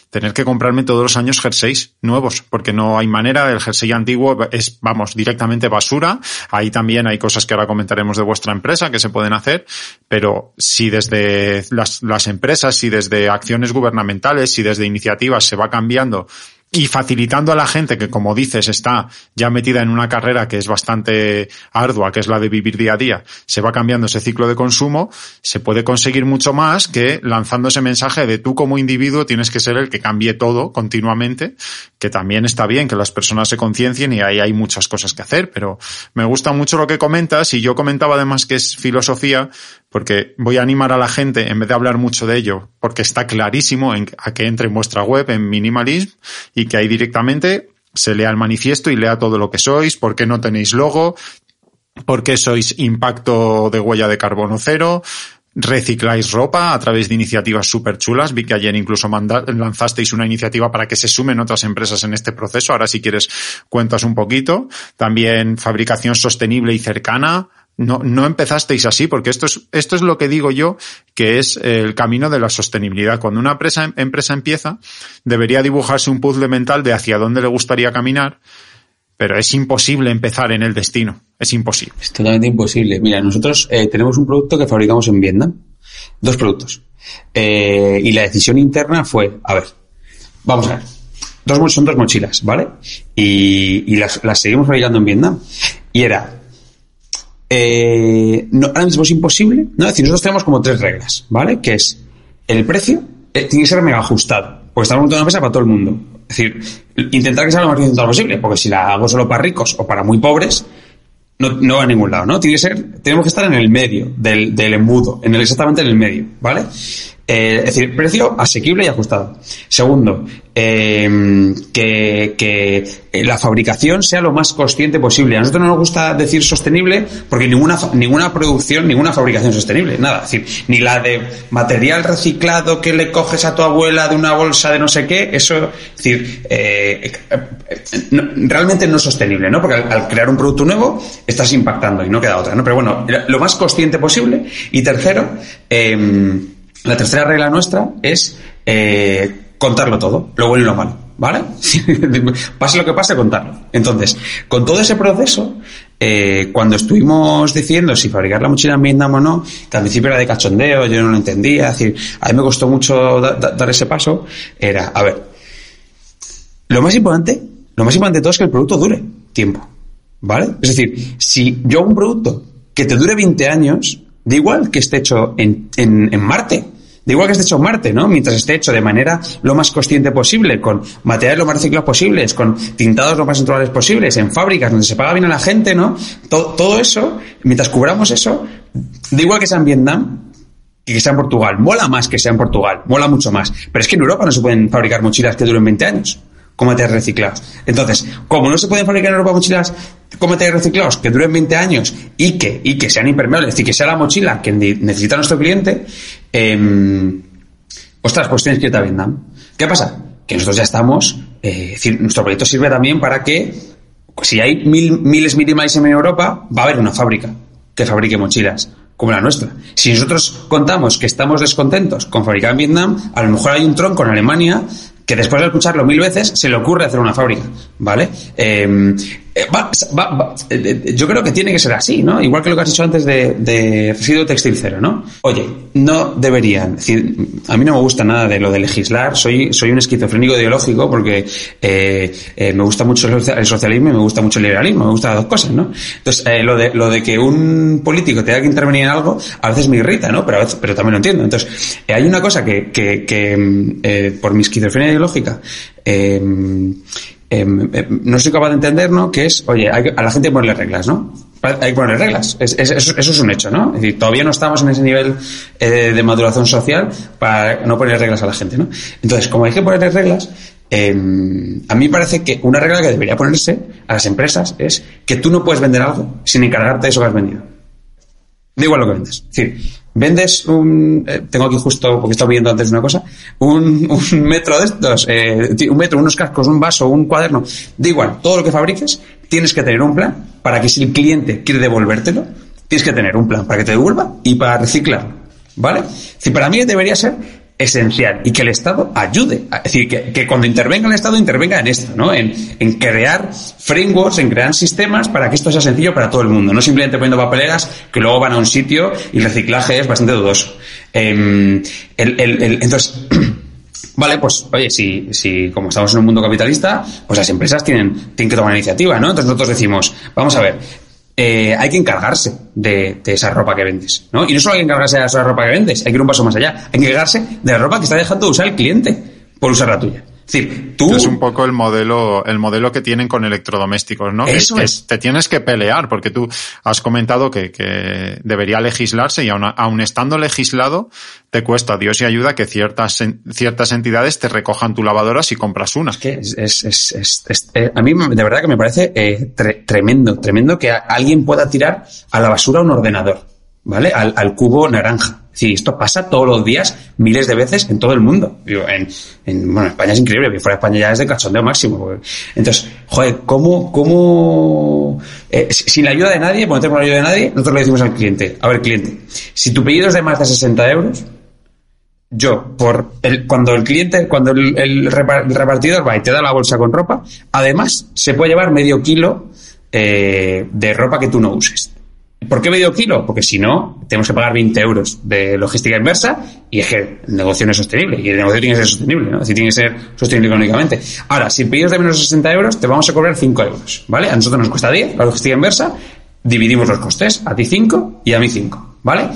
tener que comprarme todos los años jerseys nuevos, porque no hay manera, el jersey antiguo es, vamos, directamente basura. Ahí también hay cosas que ahora comentaremos de vuestra empresa que se pueden hacer, pero si desde las, las empresas, si desde acciones gubernamentales, si desde iniciativas se va cambiando y facilitando a la gente que, como dices, está ya metida en una carrera que es bastante ardua, que es la de vivir día a día, se va cambiando ese ciclo de consumo, se puede conseguir mucho más que lanzando ese mensaje de tú como individuo tienes que ser el que cambie todo continuamente, que también está bien que las personas se conciencien y ahí hay muchas cosas que hacer, pero me gusta mucho lo que comentas y yo comentaba además que es filosofía, porque voy a animar a la gente, en vez de hablar mucho de ello, porque está clarísimo a que entre en vuestra web en Minimalism y que ahí directamente se lea el manifiesto y lea todo lo que sois, por qué no tenéis logo, por qué sois impacto de huella de carbono cero, recicláis ropa a través de iniciativas súper chulas. Vi que ayer incluso lanzasteis una iniciativa para que se sumen otras empresas en este proceso. Ahora si quieres cuentas un poquito. También fabricación sostenible y cercana no, no empezasteis así, porque esto es, esto es lo que digo yo, que es el camino de la sostenibilidad. Cuando una empresa, empresa empieza, debería dibujarse un puzzle mental de hacia dónde le gustaría caminar, pero es imposible empezar en el destino. Es imposible. Es totalmente imposible. Mira, nosotros eh, tenemos un producto que fabricamos en Vietnam. Dos productos. Eh, y la decisión interna fue, a ver, vamos a ver. Dos, son dos mochilas, ¿vale? Y, y las, las seguimos fabricando en Vietnam. Y era, eh, no, ahora mismo es imposible, ¿no? Es decir, nosotros tenemos como tres reglas, ¿vale? Que es el precio eh, tiene que ser mega ajustado, porque estamos montando una empresa para todo el mundo. Es decir, intentar que sea lo más horizontal posible, porque si la hago solo para ricos o para muy pobres, no, no va a ningún lado, ¿no? Tiene que ser, tenemos que estar en el medio del, del embudo, en el, exactamente en el medio, ¿vale? Eh, es decir, precio asequible y ajustado. Segundo, eh, que, que, la fabricación sea lo más consciente posible. A nosotros no nos gusta decir sostenible porque ninguna, ninguna producción, ninguna fabricación sostenible. Nada. Es decir, ni la de material reciclado que le coges a tu abuela de una bolsa de no sé qué, eso, es decir, eh, realmente no es sostenible, ¿no? Porque al, crear un producto nuevo estás impactando y no queda otra, ¿no? Pero bueno, lo más consciente posible. Y tercero, la tercera regla nuestra es eh, contarlo todo, lo bueno y lo malo, ¿vale? pase lo que pase, contarlo. Entonces, con todo ese proceso, eh, cuando estuvimos diciendo si fabricar la mochila en Vietnam o no, que al principio era de cachondeo, yo no lo entendía, es decir, a mí me costó mucho da, da, dar ese paso, era, a ver, lo más importante, lo más importante de todo es que el producto dure tiempo. ¿Vale? Es decir, si yo hago un producto que te dure 20 años, da igual que esté hecho en, en, en Marte, da igual que esté hecho en Marte, ¿no? Mientras esté hecho de manera lo más consciente posible, con materiales lo más reciclados posibles, con tintados lo más naturales posibles, en fábricas donde se paga bien a la gente, ¿no? Todo, todo eso, mientras cubramos eso, da igual que sea en Vietnam, y que sea en Portugal. Mola más que sea en Portugal, mola mucho más. Pero es que en Europa no se pueden fabricar mochilas que duren 20 años con materiales reciclados. Entonces, como no se pueden fabricar en Europa mochilas con materiales reciclados que duren 20 años y que, y que sean impermeables, es decir, que sea la mochila que necesita nuestro cliente, eh, ostras, pues tienes que irte a Vietnam. ¿Qué pasa? Que nosotros ya estamos, eh, nuestro proyecto sirve también para que, si hay mil, miles minimales en Europa, va a haber una fábrica que fabrique mochilas como la nuestra. Si nosotros contamos que estamos descontentos con fabricar en Vietnam, a lo mejor hay un tronco en Alemania que después de escucharlo mil veces se le ocurre hacer una fábrica, ¿vale? Eh, va, va, va, eh, yo creo que tiene que ser así, ¿no? Igual que lo que has dicho antes de, de residuo textil cero, ¿no? Oye, no deberían, a mí no me gusta nada de lo de legislar, soy, soy un esquizofrénico ideológico porque eh, eh, me gusta mucho el socialismo y me gusta mucho el liberalismo, me gustan las dos cosas, ¿no? Entonces, eh, lo, de, lo de que un político tenga que intervenir en algo, a veces me irrita, ¿no? Pero, a veces, pero también lo entiendo. Entonces, hay una cosa que, que, que por mi esquizofrenia ideológica, eh, eh, no soy capaz de entender, ¿no? Que es, oye, hay, a la gente hay que ponerle reglas, ¿no? Hay que ponerle reglas. Es, es, eso, es un hecho, ¿no? Es decir, todavía no estamos en ese nivel eh, de maduración social para no poner reglas a la gente, ¿no? Entonces, como hay que ponerle reglas, eh, a mí parece que una regla que debería ponerse a las empresas es que tú no puedes vender algo sin encargarte de eso que has vendido. Da igual lo que vendes. Vendes un, eh, tengo aquí justo, porque estaba viendo antes una cosa, un, un metro de estos, eh, un metro, unos cascos, un vaso, un cuaderno, da igual, todo lo que fabriques, tienes que tener un plan para que si el cliente quiere devolvértelo, tienes que tener un plan para que te devuelva y para reciclarlo. ¿Vale? Si para mí debería ser esencial y que el Estado ayude. Es decir, que, que, cuando intervenga el Estado, intervenga en esto, ¿no? En, en, crear frameworks, en crear sistemas para que esto sea sencillo para todo el mundo. No simplemente poniendo papeleras que luego van a un sitio y el reciclaje es bastante dudoso. El, entonces, Vale, pues oye, si, si como estamos en un mundo capitalista, pues las empresas tienen, tienen que tomar iniciativa, ¿no? Entonces nosotros decimos, vamos a ver, eh, hay que encargarse de, de, esa ropa que vendes, ¿no? Y no solo hay que encargarse de esa ropa que vendes, hay que ir un paso más allá. Hay que encargarse de la ropa que está dejando de usar el cliente por usar la tuya. Tú... Es un poco el modelo, el modelo que tienen con electrodomésticos, ¿no? Eso que, es. Que te tienes que pelear, porque tú has comentado que, que debería legislarse y aun, aun, estando legislado, te cuesta Dios y ayuda que ciertas, ciertas entidades te recojan tu lavadora si compras una. Es que es, es, es, es eh, a mí de verdad que me parece eh, tre tremendo, tremendo que alguien pueda tirar a la basura un ordenador, ¿vale? Al, al cubo naranja. Sí, esto pasa todos los días, miles de veces en todo el mundo. Digo, en, en, bueno, España es increíble, que fuera de España ya es de cachondeo máximo. Entonces, joder, ¿cómo, cómo, eh, sin la ayuda de nadie, tenemos la ayuda de nadie, nosotros le decimos al cliente, a ver, cliente, si tu pedido es de más de 60 euros, yo, por el, cuando el cliente, cuando el, el, repartidor va y te da la bolsa con ropa, además se puede llevar medio kilo eh, de ropa que tú no uses. ¿Por qué medio kilo? Porque si no, tenemos que pagar 20 euros de logística inversa y es que el negocio no es sostenible y el negocio tiene que ser sostenible, ¿no? Decir, tiene que ser sostenible económicamente. Ahora, si el de menos de 60 euros, te vamos a cobrar 5 euros, ¿vale? A nosotros nos cuesta 10 la logística inversa, dividimos los costes, a ti 5 y a mí 5, ¿vale?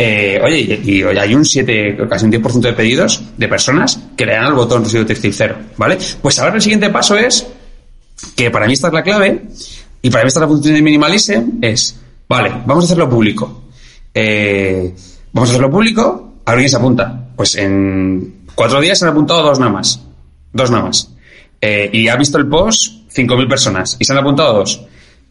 Eh, oye, y, y, hay un 7, casi un 10% de pedidos de personas que le dan al botón residuo textil cero, ¿vale? Pues ahora el siguiente paso es, que para mí esta es la clave, y para mí esta es la función de minimalism, es, vale, vamos a hacerlo público. Eh, vamos a hacerlo público, a ver quién se apunta. Pues en cuatro días se han apuntado dos nada más. Dos nada más. Eh, y ha visto el post 5.000 personas, y se han apuntado dos.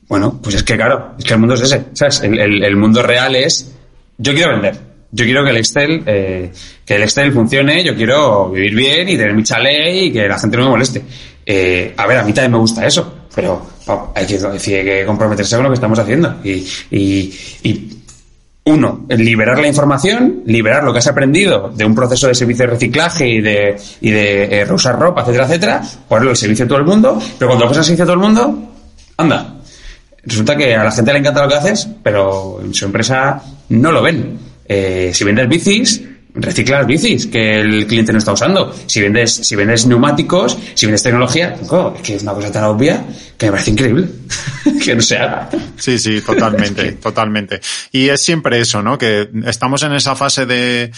Bueno, pues es que claro, es que el mundo es ese, ¿sabes? El mundo real es yo quiero vender. Yo quiero que el Excel, eh, que el Excel funcione, yo quiero vivir bien y tener mi chalet y que la gente no me moleste. Eh, a ver, a mí también me gusta eso, pero hay que, comprometerse con lo que estamos haciendo. Y uno, liberar la información, liberar lo que has aprendido de un proceso de servicio de reciclaje y de, y de eh, reusar ropa, etcétera, etcétera, ponerlo al servicio de todo el mundo, pero cuando lo pones al servicio de todo el mundo, anda, resulta que a la gente le encanta lo que haces, pero en su empresa no lo ven. Eh, si vendes bicis, recicla las bicis que el cliente no está usando. Si vendes, si vendes neumáticos, si vendes tecnología, es que es una cosa tan obvia que me parece increíble que no se haga. Sí, sí, totalmente, totalmente. Y es siempre eso, ¿no? Que estamos en esa fase de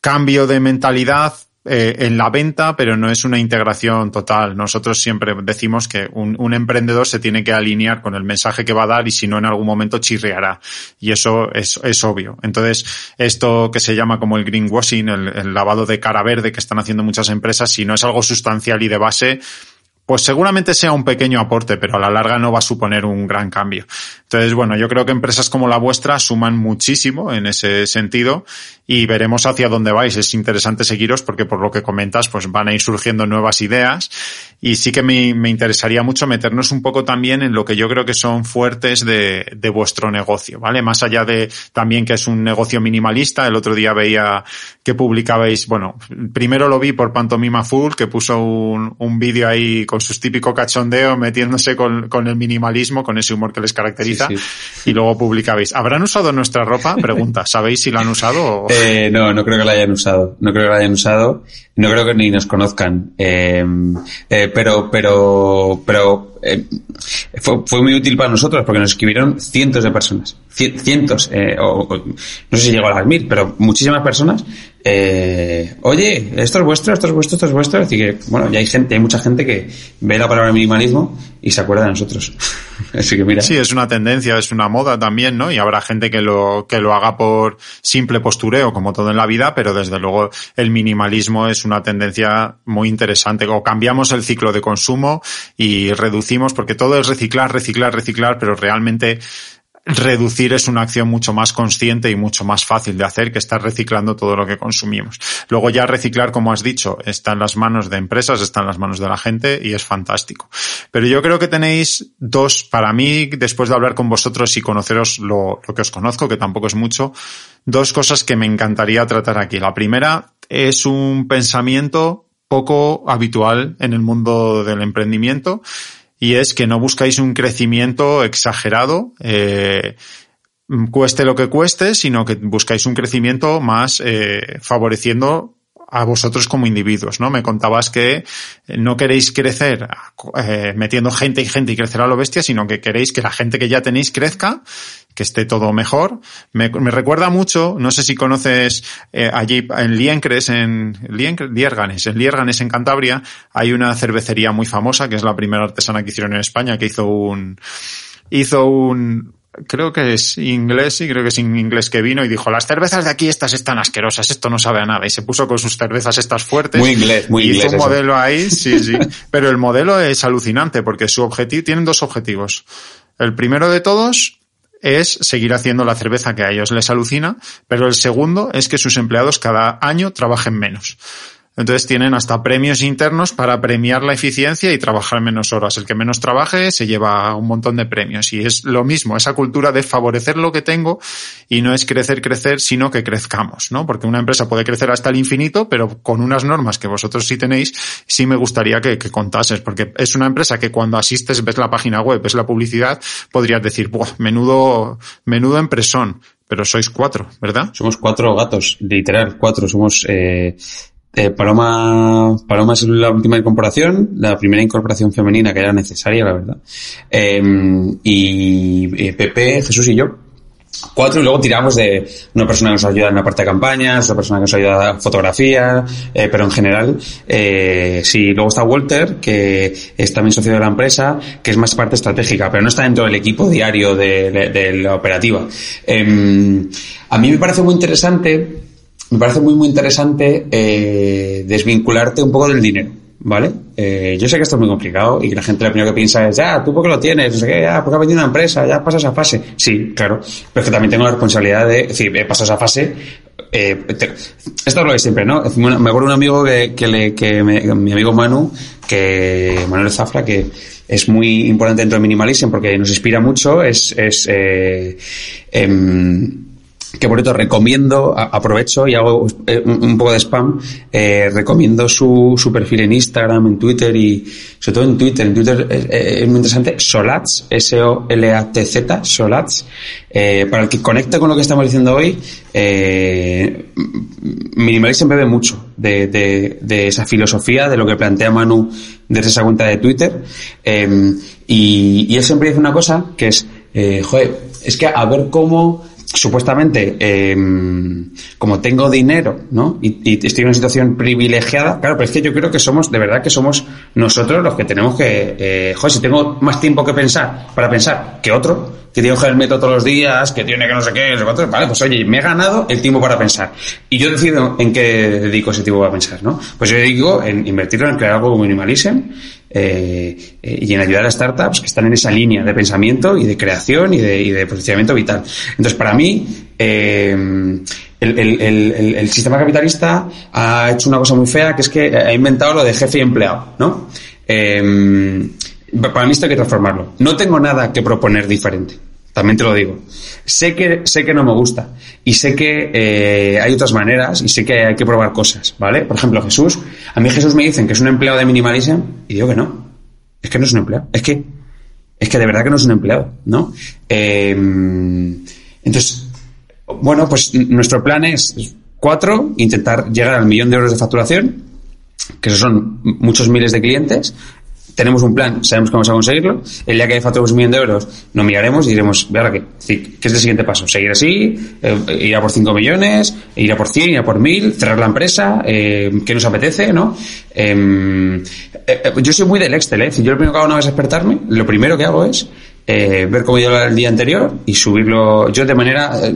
cambio de mentalidad eh, en la venta, pero no es una integración total. Nosotros siempre decimos que un, emprendedor se tiene que alinear con el mensaje que va a dar y si no en algún momento chirriará. Y eso es, es obvio. Entonces, esto que se llama como el greenwashing, el lavado de cara verde que están haciendo muchas empresas, si no es algo sustancial y de base, pues seguramente sea un pequeño aporte, pero a la larga no va a suponer un gran cambio. Entonces, bueno, yo creo que empresas como la vuestra suman muchísimo en ese sentido y veremos hacia dónde vais. Es interesante seguiros porque por lo que comentas, pues van a ir surgiendo nuevas ideas y sí que me, me interesaría mucho meternos un poco también en lo que yo creo que son fuertes de, de, vuestro negocio, ¿vale? Más allá de también que es un negocio minimalista. El otro día veía que publicabais, bueno, primero lo vi por Pantomima Full, que puso un, un vídeo ahí con sus típicos cachondeos metiéndose con, con, el minimalismo, con ese humor que les caracteriza, sí, sí. y luego publicabais. ¿Habrán usado nuestra ropa? Pregunta, ¿sabéis si la han usado? O... Eh, no, no creo que la hayan usado. No creo que la hayan usado. No creo que ni nos conozcan. Eh, eh, pero, pero, pero eh, fue, fue, muy útil para nosotros porque nos escribieron cientos de personas. Cientos, eh, o, no sé si llegó a las mil, pero muchísimas personas. Eh, oye, esto es vuestro, esto es vuestro, esto es vuestro. Así que, bueno, ya hay gente, hay mucha gente que ve la palabra minimalismo y se acuerda de nosotros. Sí, es una tendencia, es una moda también, ¿no? Y habrá gente que lo, que lo haga por simple postureo, como todo en la vida, pero desde luego el minimalismo es una tendencia muy interesante. O cambiamos el ciclo de consumo y reducimos, porque todo es reciclar, reciclar, reciclar, pero realmente reducir es una acción mucho más consciente y mucho más fácil de hacer que estar reciclando todo lo que consumimos. Luego ya reciclar, como has dicho, está en las manos de empresas, está en las manos de la gente y es fantástico. Pero yo creo que tenéis dos, para mí, después de hablar con vosotros y conoceros lo, lo que os conozco, que tampoco es mucho, dos cosas que me encantaría tratar aquí. La primera es un pensamiento poco habitual en el mundo del emprendimiento y es que no buscáis un crecimiento exagerado, eh, cueste lo que cueste, sino que buscáis un crecimiento más eh, favoreciendo a vosotros como individuos, ¿no? Me contabas que no queréis crecer eh, metiendo gente y gente y crecer a lo bestia, sino que queréis que la gente que ya tenéis crezca, que esté todo mejor. Me, me recuerda mucho, no sé si conoces eh, allí en Liencres, en Lierganes, en Lierganes en Cantabria, hay una cervecería muy famosa, que es la primera artesana que hicieron en España, que hizo un, hizo un, creo que es inglés y creo que es inglés que vino y dijo, las cervezas de aquí estas están asquerosas, esto no sabe a nada. Y se puso con sus cervezas estas fuertes. Muy inglés, muy hizo inglés. un modelo ahí, sí, sí. Pero el modelo es alucinante porque su objetivo, tienen dos objetivos. El primero de todos es seguir haciendo la cerveza que a ellos les alucina, pero el segundo es que sus empleados cada año trabajen menos. Entonces tienen hasta premios internos para premiar la eficiencia y trabajar menos horas. El que menos trabaje se lleva un montón de premios. Y es lo mismo, esa cultura de favorecer lo que tengo y no es crecer, crecer, sino que crezcamos, ¿no? Porque una empresa puede crecer hasta el infinito, pero con unas normas que vosotros sí tenéis, sí me gustaría que, que contases, porque es una empresa que cuando asistes, ves la página web, ves la publicidad, podrías decir, Buah, menudo, menudo empresón. Pero sois cuatro, ¿verdad? Somos cuatro gatos, literal, cuatro. Somos, eh, eh, Paloma, Paloma es la última incorporación, la primera incorporación femenina que era necesaria, la verdad. Eh, y Pepe, Jesús y yo. Cuatro y luego tiramos de una persona que nos ayuda en la parte de campañas, otra persona que nos ayuda en fotografía, eh, pero en general, eh, sí, luego está Walter, que es también socio de la empresa, que es más parte estratégica, pero no está dentro del equipo diario de, de, la operativa. Eh, a mí me parece muy interesante me parece muy, muy interesante eh, desvincularte un poco del dinero, ¿vale? Eh, yo sé que esto es muy complicado y que la gente lo primero que piensa es, ya, ¿tú por qué lo tienes? No sé qué, ya, porque has vendido una empresa, ya pasas esa fase. Sí, claro, pero es que también tengo la responsabilidad de, es decir, he pasado esa fase, eh, te, esto es lo de siempre, ¿no? Me acuerdo un amigo que, que, le, que me, mi amigo Manu, que Manuel Zafra, que es muy importante dentro de Minimalism porque nos inspira mucho, es, es, eh, eh, que por cierto recomiendo, aprovecho y hago eh, un, poco de spam, eh, recomiendo su, su perfil en Instagram, en Twitter y sobre todo en Twitter. En Twitter es, muy interesante, Solats, S-O-L-A-T-Z, Solats. Eh, para el que conecte con lo que estamos diciendo hoy, eh, Minimalism bebe mucho de, de, de, esa filosofía, de lo que plantea Manu desde esa cuenta de Twitter. Eh, y, y él siempre dice una cosa que es, eh, joder, es que a ver cómo supuestamente, eh, como tengo dinero, ¿no? Y, estoy en una situación privilegiada, claro, pero es que yo creo que somos, de verdad que somos nosotros los que tenemos que, eh, joder, si tengo más tiempo que pensar, para pensar que otro, que tiene que metro todos los días, que tiene que no sé qué, no sé vale, pues oye, me he ganado el tiempo para pensar. Y yo decido en qué dedico ese tiempo para pensar, ¿no? Pues yo digo en invertirlo en crear algo como minimalism, eh, y en ayudar a startups que están en esa línea de pensamiento y de creación y de, y de posicionamiento vital. Entonces, para mí, eh, el, el, el, el, sistema capitalista ha hecho una cosa muy fea, que es que ha inventado lo de jefe y empleado, ¿no? Eh, para mí esto hay que transformarlo. No tengo nada que proponer diferente. También te lo digo. Sé que, sé que no me gusta. Y sé que eh, hay otras maneras y sé que hay que probar cosas, ¿vale? Por ejemplo, Jesús. A mí Jesús me dicen que es un empleado de Minimalism y digo que no. Es que no es un empleado. Es que, es que de verdad que no es un empleado, ¿no? Eh, entonces, bueno, pues nuestro plan es, cuatro, intentar llegar al millón de euros de facturación, que son muchos miles de clientes, tenemos un plan, sabemos que vamos a conseguirlo. El día que facturemos un millón de euros, nos miraremos y diremos, ¿ahora qué? ¿Qué es el siguiente paso? ¿Seguir así? Eh, ¿Ir a por 5 millones? ¿Ir a por 100? ¿Ir a por 1000? ¿Cerrar la empresa? Eh, ¿Qué nos apetece? ¿No? Em, eh, yo soy muy del Excel, ¿eh? Si yo lo primero que hago una vez despertarme, lo primero que hago es eh, ver cómo lleva el día anterior y subirlo. Yo de manera, eh,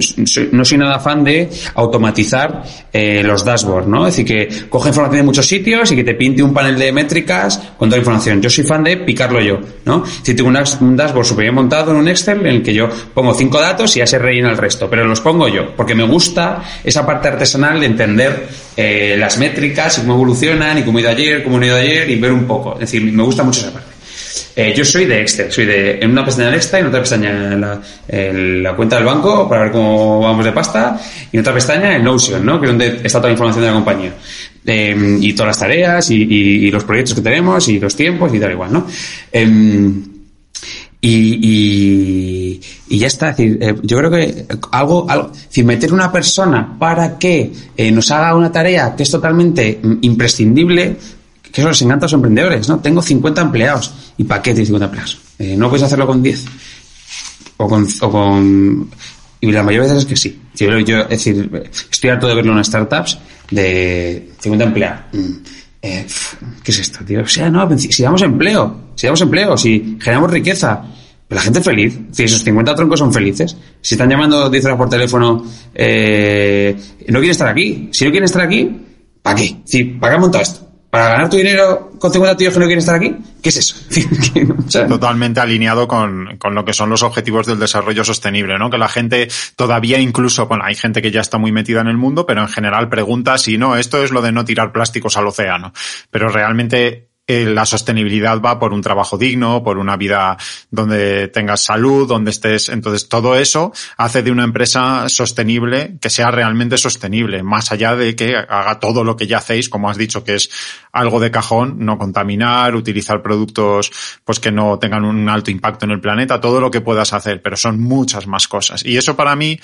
no soy nada fan de automatizar eh, los dashboards, ¿no? Es decir, que coge información de muchos sitios y que te pinte un panel de métricas con toda la información. Yo soy fan de picarlo yo, ¿no? Si tengo un dashboard súper bien montado en un Excel en el que yo pongo cinco datos y ya se rellena el resto, pero los pongo yo, porque me gusta esa parte artesanal de entender eh, las métricas y cómo evolucionan y cómo he ido ayer, cómo he ido ayer y ver un poco. Es decir, me gusta mucho esa parte. Eh, yo soy de Excel, soy de en una pestaña el Excel, en otra pestaña la, la cuenta del banco para ver cómo vamos de pasta y en otra pestaña el Notion, ¿no? que es donde está toda la información de la compañía. Eh, y todas las tareas y, y, y, los proyectos que tenemos y los tiempos y tal igual, ¿no? Eh, y, y, y, ya está. Es decir, eh, yo creo que algo, algo, decir, meter una persona para que eh, nos haga una tarea que es totalmente imprescindible, que eso les encanta a los emprendedores, ¿no? Tengo 50 empleados. ¿Y para qué tienes 50 empleados? Eh, ¿No puedes hacerlo con 10? O con, o con... Y la mayoría de veces es que sí. Yo, yo, es decir, estoy harto de verlo en startups de 50 empleados. Mm. Eh, ¿Qué es esto, tío? O sea, no, si damos empleo, si damos empleo, si generamos riqueza, la gente es feliz. Si esos 50 troncos son felices. Si están llamando 10 horas por teléfono, eh, no quieren estar aquí. Si no quieren estar aquí, ¿para qué? Si, ¿para qué han montado esto? ¿Para ganar tu dinero con 50 tíos que no quieren estar aquí? ¿Qué es eso? Totalmente alineado con, con, lo que son los objetivos del desarrollo sostenible, ¿no? Que la gente todavía incluso, bueno, hay gente que ya está muy metida en el mundo, pero en general pregunta si no, esto es lo de no tirar plásticos al océano. Pero realmente eh, la sostenibilidad va por un trabajo digno, por una vida donde tengas salud, donde estés. Entonces, todo eso hace de una empresa sostenible que sea realmente sostenible, más allá de que haga todo lo que ya hacéis, como has dicho, que es algo de cajón, no contaminar, utilizar productos pues que no tengan un alto impacto en el planeta, todo lo que puedas hacer, pero son muchas más cosas. Y eso para mí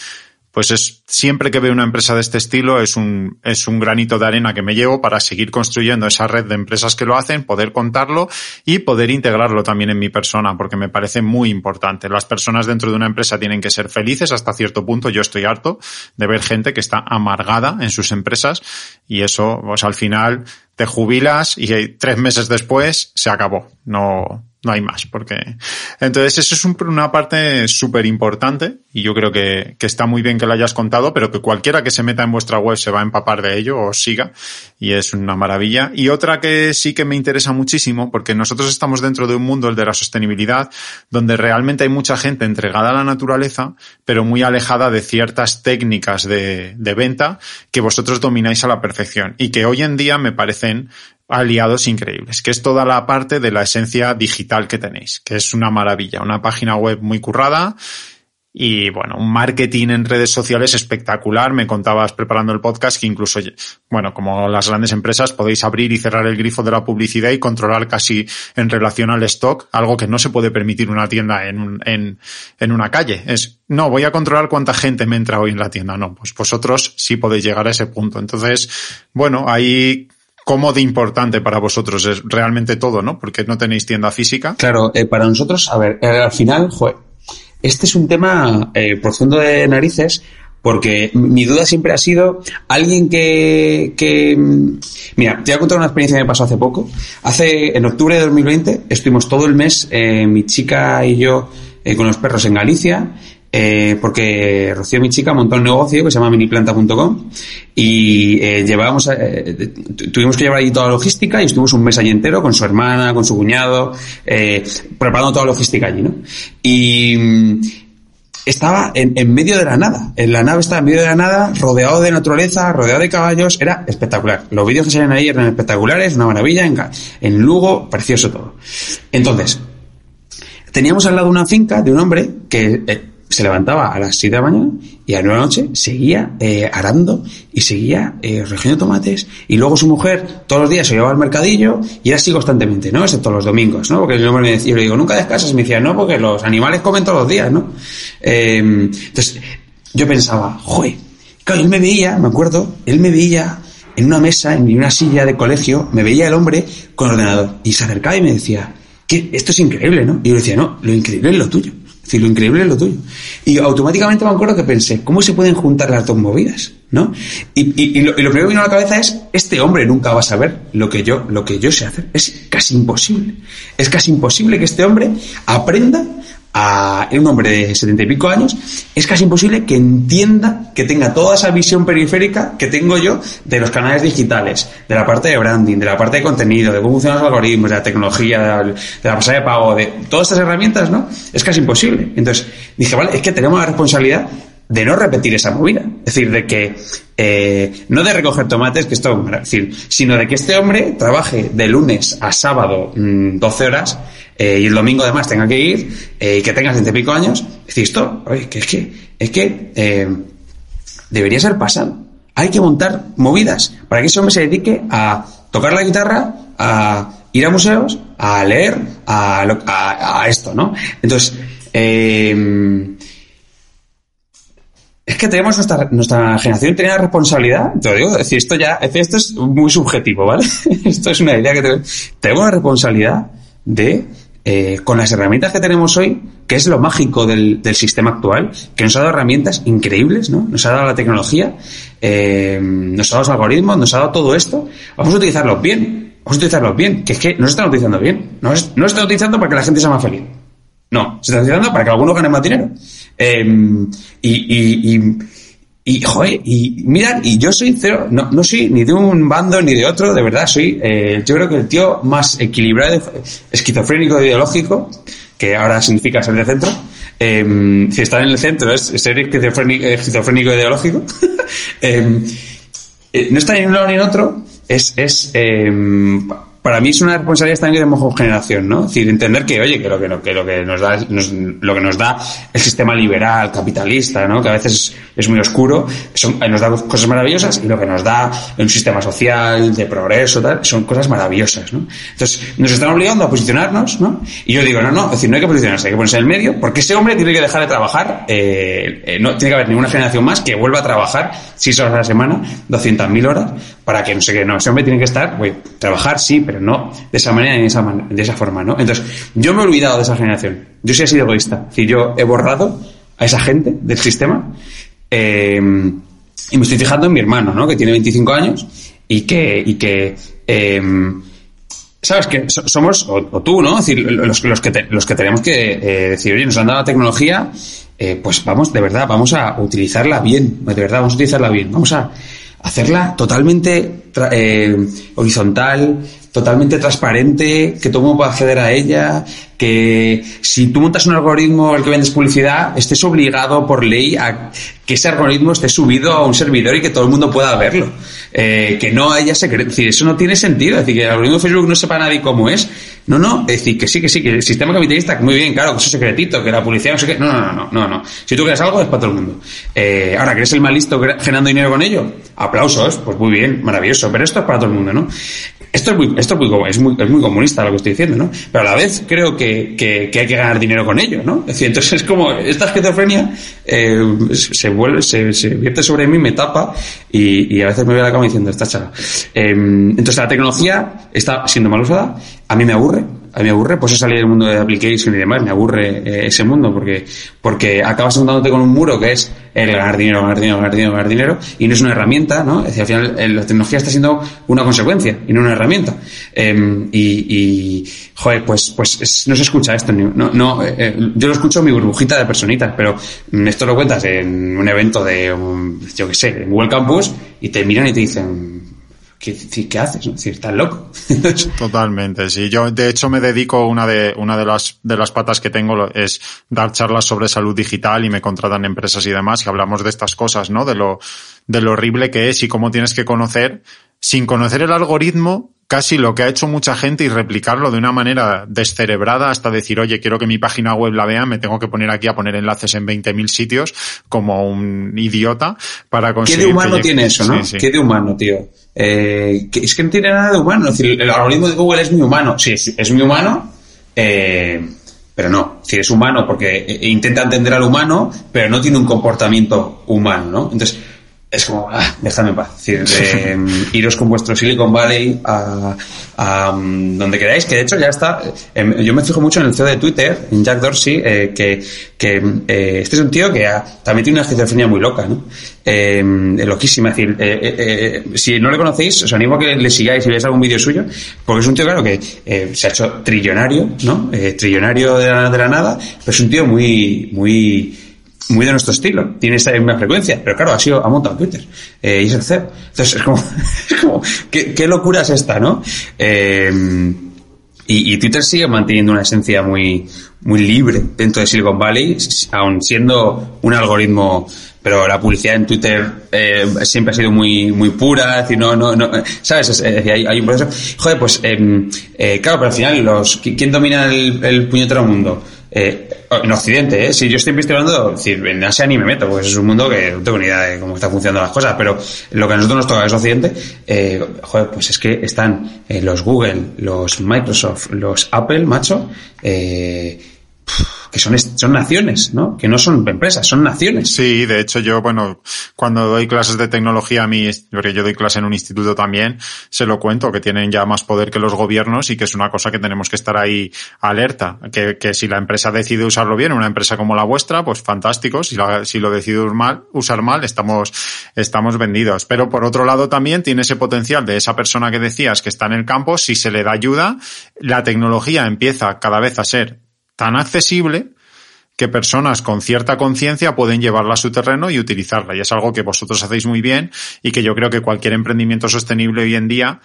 pues es siempre que veo una empresa de este estilo es un, es un granito de arena que me llevo para seguir construyendo esa red de empresas que lo hacen, poder contarlo y poder integrarlo también en mi persona, porque me parece muy importante. Las personas dentro de una empresa tienen que ser felices hasta cierto punto. Yo estoy harto de ver gente que está amargada en sus empresas y eso, pues al final te jubilas y tres meses después se acabó. No, no hay más, porque entonces eso es una parte súper importante y yo creo que, está muy bien que lo hayas contado, pero que cualquiera que se meta en vuestra web se va a empapar de ello o siga y es una maravilla. Y otra que sí que me interesa muchísimo, porque nosotros estamos dentro de un mundo, el de la sostenibilidad, donde realmente hay mucha gente entregada a la naturaleza, pero muy alejada de ciertas técnicas de, de venta que vosotros domináis a la perfección y que hoy en día me parecen aliados increíbles, que es toda la parte de la esencia digital que tenéis, que es una maravilla, una página web muy currada y bueno, un marketing en redes sociales espectacular. Me contabas preparando el podcast que incluso, bueno, como las grandes empresas podéis abrir y cerrar el grifo de la publicidad y controlar casi en relación al stock, algo que no se puede permitir una tienda en, en, en una calle. Es, no, voy a controlar cuánta gente me entra hoy en la tienda. No, pues vosotros sí podéis llegar a ese punto. Entonces, bueno, ahí cómo de importante para vosotros es realmente todo, ¿no? Porque no tenéis tienda física. Claro, eh, para nosotros, a ver, eh, al final, joder, este es un tema eh, profundo de narices porque mi duda siempre ha sido alguien que, que... Mira, te voy a contar una experiencia que me pasó hace poco. Hace, en octubre de 2020, estuvimos todo el mes, eh, mi chica y yo, con los perros en Galicia, eh, porque Rocío, mi chica, montó un negocio que se llama miniplanta.com y eh, llevábamos, eh, tuvimos que llevar allí toda la logística y estuvimos un mes allí entero con su hermana, con su cuñado, eh, preparando toda la logística allí, ¿no? Y mm, estaba en, medio de la nada. En la nave estaba en medio de la nada, rodeado de naturaleza, rodeado de caballos. Era espectacular. Los vídeos que salen ahí eran espectaculares, una maravilla. En, en Lugo, precioso todo. Entonces, teníamos al lado una finca de un hombre que eh, se levantaba a las 7 de la mañana y a la 9 de la noche seguía eh, arando y seguía eh, recogiendo tomates y luego su mujer todos los días se llevaba al mercadillo y era así constantemente, ¿no? Excepto los domingos, ¿no? Porque hombre me decía, yo le digo, nunca descansas y me decía, no, porque los animales comen todos los días, ¿no? Eh, entonces, yo pensaba, joder, claro, él me veía, me acuerdo, él me veía en una mesa, en una silla de colegio, me veía el hombre con ordenador y se acercaba y me decía, que esto es increíble, ¿no? Y yo decía, no, lo increíble es lo tuyo. Decir, lo increíble es lo tuyo. Y automáticamente me acuerdo que pensé, ¿cómo se pueden juntar las dos movidas? ¿No? Y, y, y, lo, y, lo, primero que vino a la cabeza es, este hombre nunca va a saber lo que yo, lo que yo sé hacer. Es casi imposible. Es casi imposible que este hombre aprenda a un hombre de setenta y pico años, es casi imposible que entienda, que tenga toda esa visión periférica que tengo yo de los canales digitales, de la parte de branding, de la parte de contenido, de cómo funcionan los algoritmos, de la tecnología, de la pasada de pago, de todas estas herramientas, ¿no? Es casi imposible. Entonces, dije, vale, es que tenemos la responsabilidad de no repetir esa movida. Es decir, de que, eh, no de recoger tomates, que esto, es decir, sino de que este hombre trabaje de lunes a sábado mmm, 12 horas eh, y el domingo además tenga que ir eh, y que tenga ciento y pico años. Decir, esto, oye, que es que, es que eh, debería ser pasado. Hay que montar movidas para que ese hombre se dedique a tocar la guitarra, a ir a museos, a leer, a, a, a esto, ¿no? Entonces, eh, es que tenemos nuestra, nuestra generación tiene la responsabilidad, te lo digo, decir, esto ya, esto es muy subjetivo, ¿vale? esto es una idea que tenemos, tenemos la responsabilidad de, eh, con las herramientas que tenemos hoy, que es lo mágico del, del, sistema actual, que nos ha dado herramientas increíbles, ¿no? Nos ha dado la tecnología, eh, nos ha dado los algoritmos, nos ha dado todo esto, vamos a utilizarlos bien, vamos a utilizarlos bien, que es que no se están utilizando bien, no, es, no se están utilizando para que la gente sea más feliz. No, se está utilizando para que algunos ganen más dinero. Eh, y, y, y, y, joder, y mira, y yo soy cero, no, no soy ni de un bando ni de otro, de verdad, soy, eh, yo creo que el tío más equilibrado, esquizofrénico ideológico, que ahora significa ser de centro, eh, si estar en el centro es ser esquizofrénico, esquizofrénico ideológico, eh, no está ni en uno ni en otro, es, es para mí es una responsabilidad también de homogeneración, ¿no? Es decir, entender que, oye, que lo que, que, lo que nos da, lo que nos da el sistema liberal, capitalista, ¿no? Que a veces es, muy oscuro, son, nos da cosas maravillosas y lo que nos da un sistema social, de progreso, tal, son cosas maravillosas, ¿no? Entonces, nos están obligando a posicionarnos, ¿no? Y yo digo, no, no, es decir, no hay que posicionarse, hay que ponerse en el medio, porque ese hombre tiene que dejar de trabajar, eh, eh, no tiene que haber ninguna generación más que vuelva a trabajar seis horas a la semana, 200.000 horas, para que no sé qué, no, ese hombre tiene que estar, güey, trabajar sí, pero no de esa manera ni de esa, de esa forma, ¿no? Entonces, yo me he olvidado de esa generación. Yo sí he sido egoísta. Es decir, yo he borrado a esa gente del sistema eh, y me estoy fijando en mi hermano, ¿no? Que tiene 25 años y que, y que eh, sabes que somos, o, o, tú, ¿no? Es decir, los, los, que, te, los que tenemos que eh, decir, oye, nos han dado la tecnología, eh, pues vamos, de verdad, vamos a utilizarla bien, de verdad, vamos a utilizarla bien, vamos a hacerla totalmente eh, horizontal, totalmente transparente, que todo el mundo pueda acceder a ella, que si tú montas un algoritmo el que vendes publicidad, estés obligado por ley a que ese algoritmo esté subido a un servidor y que todo el mundo pueda verlo. Eh, que no haya secreto. Es decir, eso no tiene sentido. Es decir, que el algoritmo de Facebook no sepa nadie cómo es. No, no. Es decir, que sí, que sí, que el sistema capitalista, muy bien, claro, que es secretito, que la publicidad no sé qué. No, no, no, no, no. Si tú creas algo, es para todo el mundo. Eh, ahora, ¿que eres el más listo generando dinero con ello? Aplausos, pues muy bien, maravilloso. Pero esto es para todo el mundo, ¿no? Esto es muy, esto es muy, es muy, es muy comunista lo que estoy diciendo, ¿no? Pero a la vez creo que, que, que hay que ganar dinero con ello, ¿no? Es decir, entonces es como, esta esquizofrenia eh, se vuelve, se, se vierte sobre mí, me tapa y, y a veces me voy a la cama diciendo, esta chava. Eh, entonces la tecnología está siendo mal usada, a mí me aburre, a mí me aburre, pues eso salir del mundo de application y demás, me aburre eh, ese mundo porque, porque acabas encontrándote con un muro que es el ganar dinero, ganar dinero, ganar dinero, ganar dinero, y no es una herramienta, ¿no? Es decir, al final eh, la tecnología está siendo una consecuencia y no una herramienta. Eh, y, y, joder, pues, pues es, no se escucha esto, no, no, eh, eh, yo lo escucho mi burbujita de personitas, pero mm, esto lo cuentas en un evento de, um, yo qué sé, en Google Campus, y te miran y te dicen, ¿qué, qué haces? decir, estás loco. Totalmente, sí. Yo, de hecho, me dedico, una de, una de las, de las patas que tengo es dar charlas sobre salud digital y me contratan empresas y demás y hablamos de estas cosas, ¿no? De lo, de lo horrible que es y cómo tienes que conocer, sin conocer el algoritmo, casi lo que ha hecho mucha gente y replicarlo de una manera descerebrada hasta decir, oye, quiero que mi página web la vean, me tengo que poner aquí a poner enlaces en 20.000 sitios como un idiota para conseguir... ¿Qué de humano tiene eso, no? Sí, sí. ¿Qué de humano, tío? Eh, que es que no tiene nada de humano. Es decir, el algoritmo de Google es muy humano. Sí, es, muy humano, eh, pero no. Decir, es humano porque eh, intenta entender al humano, pero no tiene un comportamiento humano, ¿no? Entonces, es como, ah, déjame en paz. Es decir, eh, iros con vuestro Silicon Valley a, a um, donde queráis, que de hecho ya está. Eh, yo me fijo mucho en el CEO de Twitter, en Jack Dorsey, eh, que, que eh, este es un tío que ha, también tiene una esquizofrenia muy loca, ¿no? Eh, loquísima. Es decir, eh, si no le conocéis, os animo a que le sigáis y veáis algún vídeo suyo, porque es un tío, claro, que se ha hecho trillonario, ¿no? trillonario de la, de la nada, pero es un tío muy, muy, muy de nuestro estilo, tiene esta misma frecuencia, pero claro, ha sido, ha montado Twitter, eh, y es el CEO. Entonces es como, es como ¿qué, locura es esta, ¿no? Eh, y, Twitter sigue manteniendo una esencia muy, muy libre dentro de Silicon Valley, aun siendo un algoritmo, pero la publicidad en Twitter eh, siempre ha sido muy, muy pura, es decir, no, no, no, ¿sabes? Es, decir, hay, hay, un proceso. Joder, pues, eh, claro, pero al final, los, ¿quién domina el, el puñetero mundo? Eh, en Occidente, ¿eh? Si yo estoy investigando, en Asia ni me meto, pues es un mundo que no tengo ni idea de cómo están funcionando las cosas, pero lo que a nosotros nos toca es Occidente, eh, joder, pues es que están eh, los Google, los Microsoft, los Apple, macho, eh, que son, son naciones, ¿no? Que no son empresas, son naciones. Sí, de hecho yo, bueno, cuando doy clases de tecnología a mí, porque yo doy clase en un instituto también, se lo cuento, que tienen ya más poder que los gobiernos y que es una cosa que tenemos que estar ahí alerta. Que, que si la empresa decide usarlo bien, una empresa como la vuestra, pues fantástico. Si, si lo decide mal, usar mal, estamos, estamos vendidos. Pero por otro lado también tiene ese potencial de esa persona que decías que está en el campo, si se le da ayuda, la tecnología empieza cada vez a ser tan accesible que personas con cierta conciencia pueden llevarla a su terreno y utilizarla. Y es algo que vosotros hacéis muy bien y que yo creo que cualquier emprendimiento sostenible hoy en día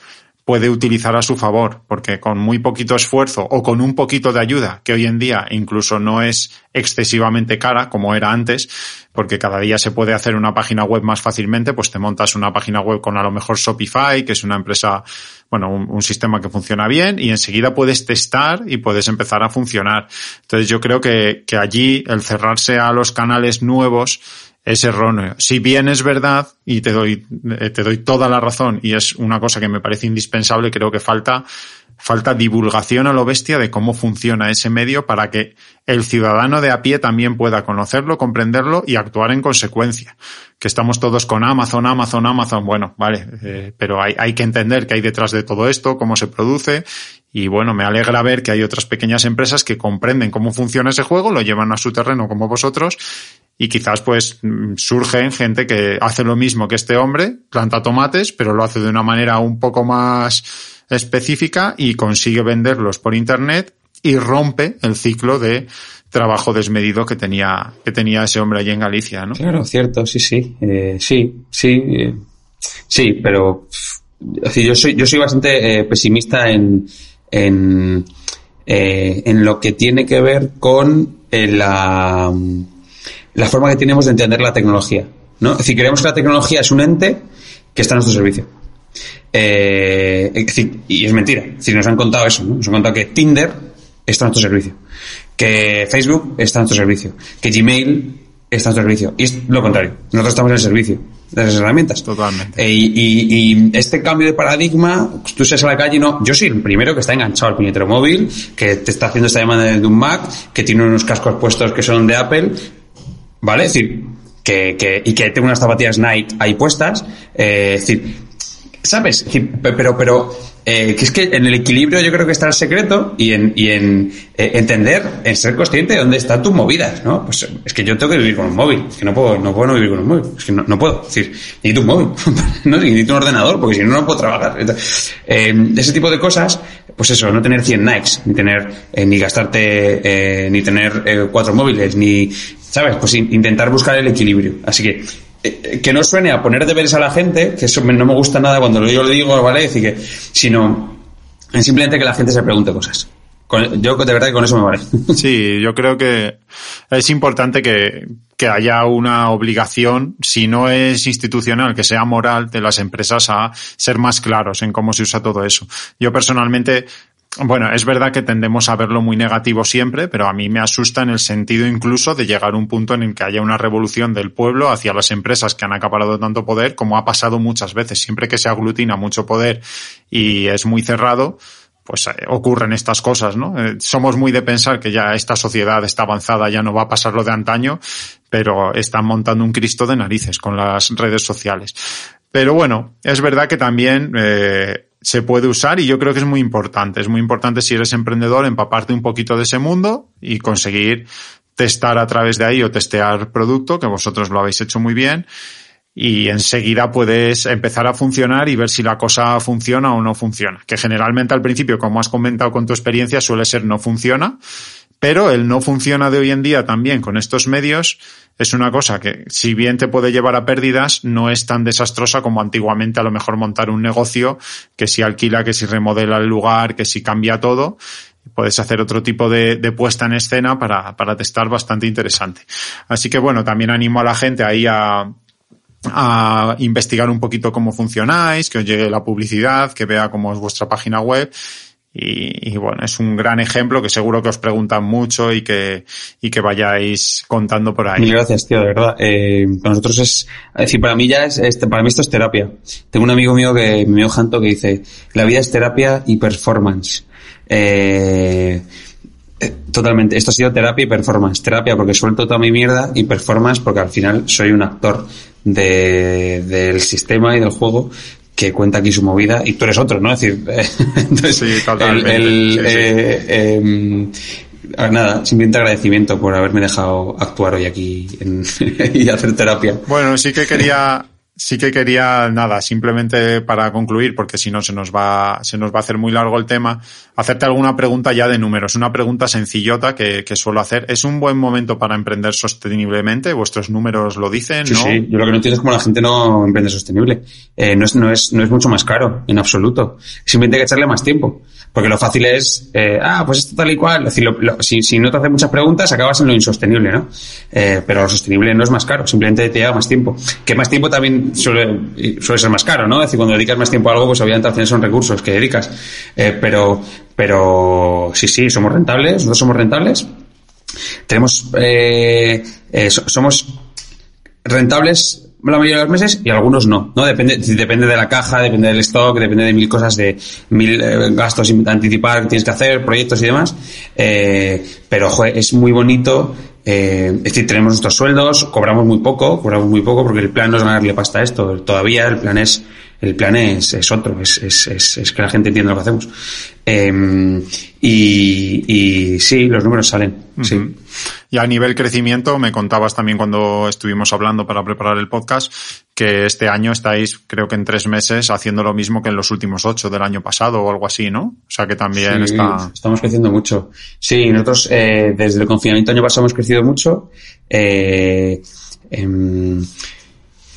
puede utilizar a su favor, porque con muy poquito esfuerzo o con un poquito de ayuda, que hoy en día incluso no es excesivamente cara como era antes, porque cada día se puede hacer una página web más fácilmente, pues te montas una página web con a lo mejor Shopify, que es una empresa, bueno, un, sistema que funciona bien y enseguida puedes testar y puedes empezar a funcionar. Entonces yo creo que, que allí el cerrarse a los canales nuevos es erróneo. Si bien es verdad, y te doy, te doy toda la razón, y es una cosa que me parece indispensable, creo que falta, falta divulgación a lo bestia de cómo funciona ese medio para que el ciudadano de a pie también pueda conocerlo, comprenderlo y actuar en consecuencia. Que estamos todos con Amazon, Amazon, Amazon. Bueno, vale, eh, pero hay, hay que entender que hay detrás de todo esto, cómo se produce. Y bueno, me alegra ver que hay otras pequeñas empresas que comprenden cómo funciona ese juego, lo llevan a su terreno como vosotros y quizás pues surgen gente que hace lo mismo que este hombre, planta tomates, pero lo hace de una manera un poco más específica y consigue venderlos por internet y rompe el ciclo de trabajo desmedido que tenía que tenía ese hombre allí en Galicia, ¿no? Claro, cierto, sí, sí, eh, sí, sí, eh, sí, pero yo soy, yo soy bastante eh, pesimista en, en, en lo que tiene que ver con la, la forma que tenemos de entender la tecnología. ¿no? Es decir, creemos que la tecnología es un ente que está a nuestro servicio. Eh, es decir, y es mentira. Es decir, nos han contado eso, ¿no? Nos han contado que Tinder está a nuestro servicio. Que Facebook está a nuestro servicio. Que Gmail está a nuestro servicio. Y es lo contrario. Nosotros estamos en el servicio de las herramientas. Totalmente. Eh, y, y, y este cambio de paradigma, tú sales a la calle y no, yo soy el primero que está enganchado al puñetero móvil, que te está haciendo esta llamada de un Mac, que tiene unos cascos puestos que son de Apple, ¿vale? Es decir, que, que, y que tengo unas zapatillas Nike ahí puestas, eh, es decir, ¿sabes? Pero, pero, eh, es que en el equilibrio yo creo que está el secreto y en, y en eh, entender, en ser consciente de dónde están tus movidas, ¿no? Pues es que yo tengo que vivir con un móvil, es que no puedo, no puedo no vivir con un móvil, es que no, no puedo, es decir, necesito un móvil, no necesito un ordenador, porque si no, no puedo trabajar. Eh, ese tipo de cosas, pues eso, no tener 100 Nikes, ni tener, eh, ni gastarte, ni tener cuatro móviles, ni, ¿sabes? Pues in- intentar buscar el equilibrio. Así que, eh, que no suene a poner deberes a la gente, que eso no me gusta nada cuando yo lo digo, ¿vale? Decir, que, sino en simplemente que la gente se pregunte cosas. Yo de verdad que con eso me vale. Sí, yo creo que es importante que, que haya una obligación, si no es institucional, que sea moral de las empresas a ser más claros en cómo se usa todo eso. Yo personalmente, bueno, es verdad que tendemos a verlo muy negativo siempre, pero a mí me asusta en el sentido incluso de llegar a un punto en el que haya una revolución del pueblo hacia las empresas que han acaparado tanto poder, como ha pasado muchas veces. Siempre que se aglutina mucho poder y es muy cerrado, pues eh, ocurren estas cosas, ¿no? Eh, somos muy de pensar que ya esta sociedad está avanzada, ya no va a pasar lo de antaño, pero están montando un Cristo de narices con las redes sociales. Pero bueno, es verdad que también eh, se puede usar y yo creo que es muy importante. Es muy importante si eres emprendedor empaparte un poquito de ese mundo y conseguir testar a través de ahí o testear producto, que vosotros lo habéis hecho muy bien y enseguida puedes empezar a funcionar y ver si la cosa funciona o no funciona. Que generalmente al principio, como has comentado con tu experiencia, suele ser no funciona, pero el no funciona de hoy en día también con estos medios es una cosa que, si bien te puede llevar a pérdidas, no es tan desastrosa como antiguamente a lo mejor montar un negocio que si alquila, que si remodela el lugar, que si cambia todo. Puedes hacer otro tipo de, puesta en escena para, para testar bastante interesante. Así que bueno, también animo a la gente ahí a, a investigar un poquito cómo funcionáis, que os llegue la publicidad, que vea cómo es vuestra página web. Y, bueno, es un gran ejemplo que seguro que os preguntan mucho y que, y que vayáis contando por ahí. Mil gracias, tío, de verdad. Eh, para nosotros es, es decir, para mí ya es, para mí esto es terapia. Tengo un amigo mío que, mi amigo Janto, que dice, la vida es terapia y performance. Eh, Totalmente. Esto ha sido terapia y performance. Terapia porque suelto toda mi mierda y performance porque al final soy un actor de, del sistema y del juego que cuenta aquí su movida y tú eres otro, ¿no? Es decir, entonces, sí, totalmente. El, el, sí, sí. eh, eh, nada, simplemente agradecimiento por haberme dejado actuar hoy aquí en, y hacer terapia. Bueno, sí que quería, sí que quería, nada, simplemente para concluir, porque si no se nos va, se nos va a hacer muy largo el tema, hacerte alguna pregunta ya de números, una pregunta sencillota que, que suelo hacer. ¿Es un buen momento para emprender sosteniblemente? ¿Vuestros números lo dicen? Sí, ¿no? sí. Yo lo que no entiendo es cómo la gente no emprende sostenible. Eh, no, es, no, es, no es mucho más caro, en absoluto. Simplemente hay que echarle más tiempo. Porque lo fácil es, eh, ah, pues esto tal y cual. Es decir, si, si, no te haces muchas preguntas, acabas en lo insostenible, ¿no? Eh, pero lo sostenible no es más caro, simplemente te lleva más tiempo. Que más tiempo también suele, suele ser más caro, ¿no? Es decir, cuando dedicas más tiempo a algo, pues obviamente al son recursos que dedicas. Eh, pero, pero sí, sí, somos rentables, nosotros somos rentables. Tenemos, eh, eh, somos rentables la mayoría de los meses y algunos no, ¿no? Depende, depende de la caja, depende del stock, depende de mil cosas, de mil eh, gastos anticipar que tienes que hacer, proyectos y demás. Eh, pero, joder, es muy bonito. Eh, es decir, tenemos nuestros sueldos, cobramos muy poco, cobramos muy poco porque el plan no es ganarle pasta a esto. Todavía el plan es, el plan es, es otro, es, es, es, que la gente entienda lo que hacemos. Eh, y, y sí, los números salen. Uh -huh. Sí. Y a nivel crecimiento, me contabas también cuando estuvimos hablando para preparar el podcast que este año estáis, creo que en tres meses, haciendo lo mismo que en los últimos ocho del año pasado o algo así, ¿no? O sea que también sí, está. Estamos creciendo mucho. Sí, nosotros eh, desde el confinamiento año pasado hemos crecido mucho. Eh, eh,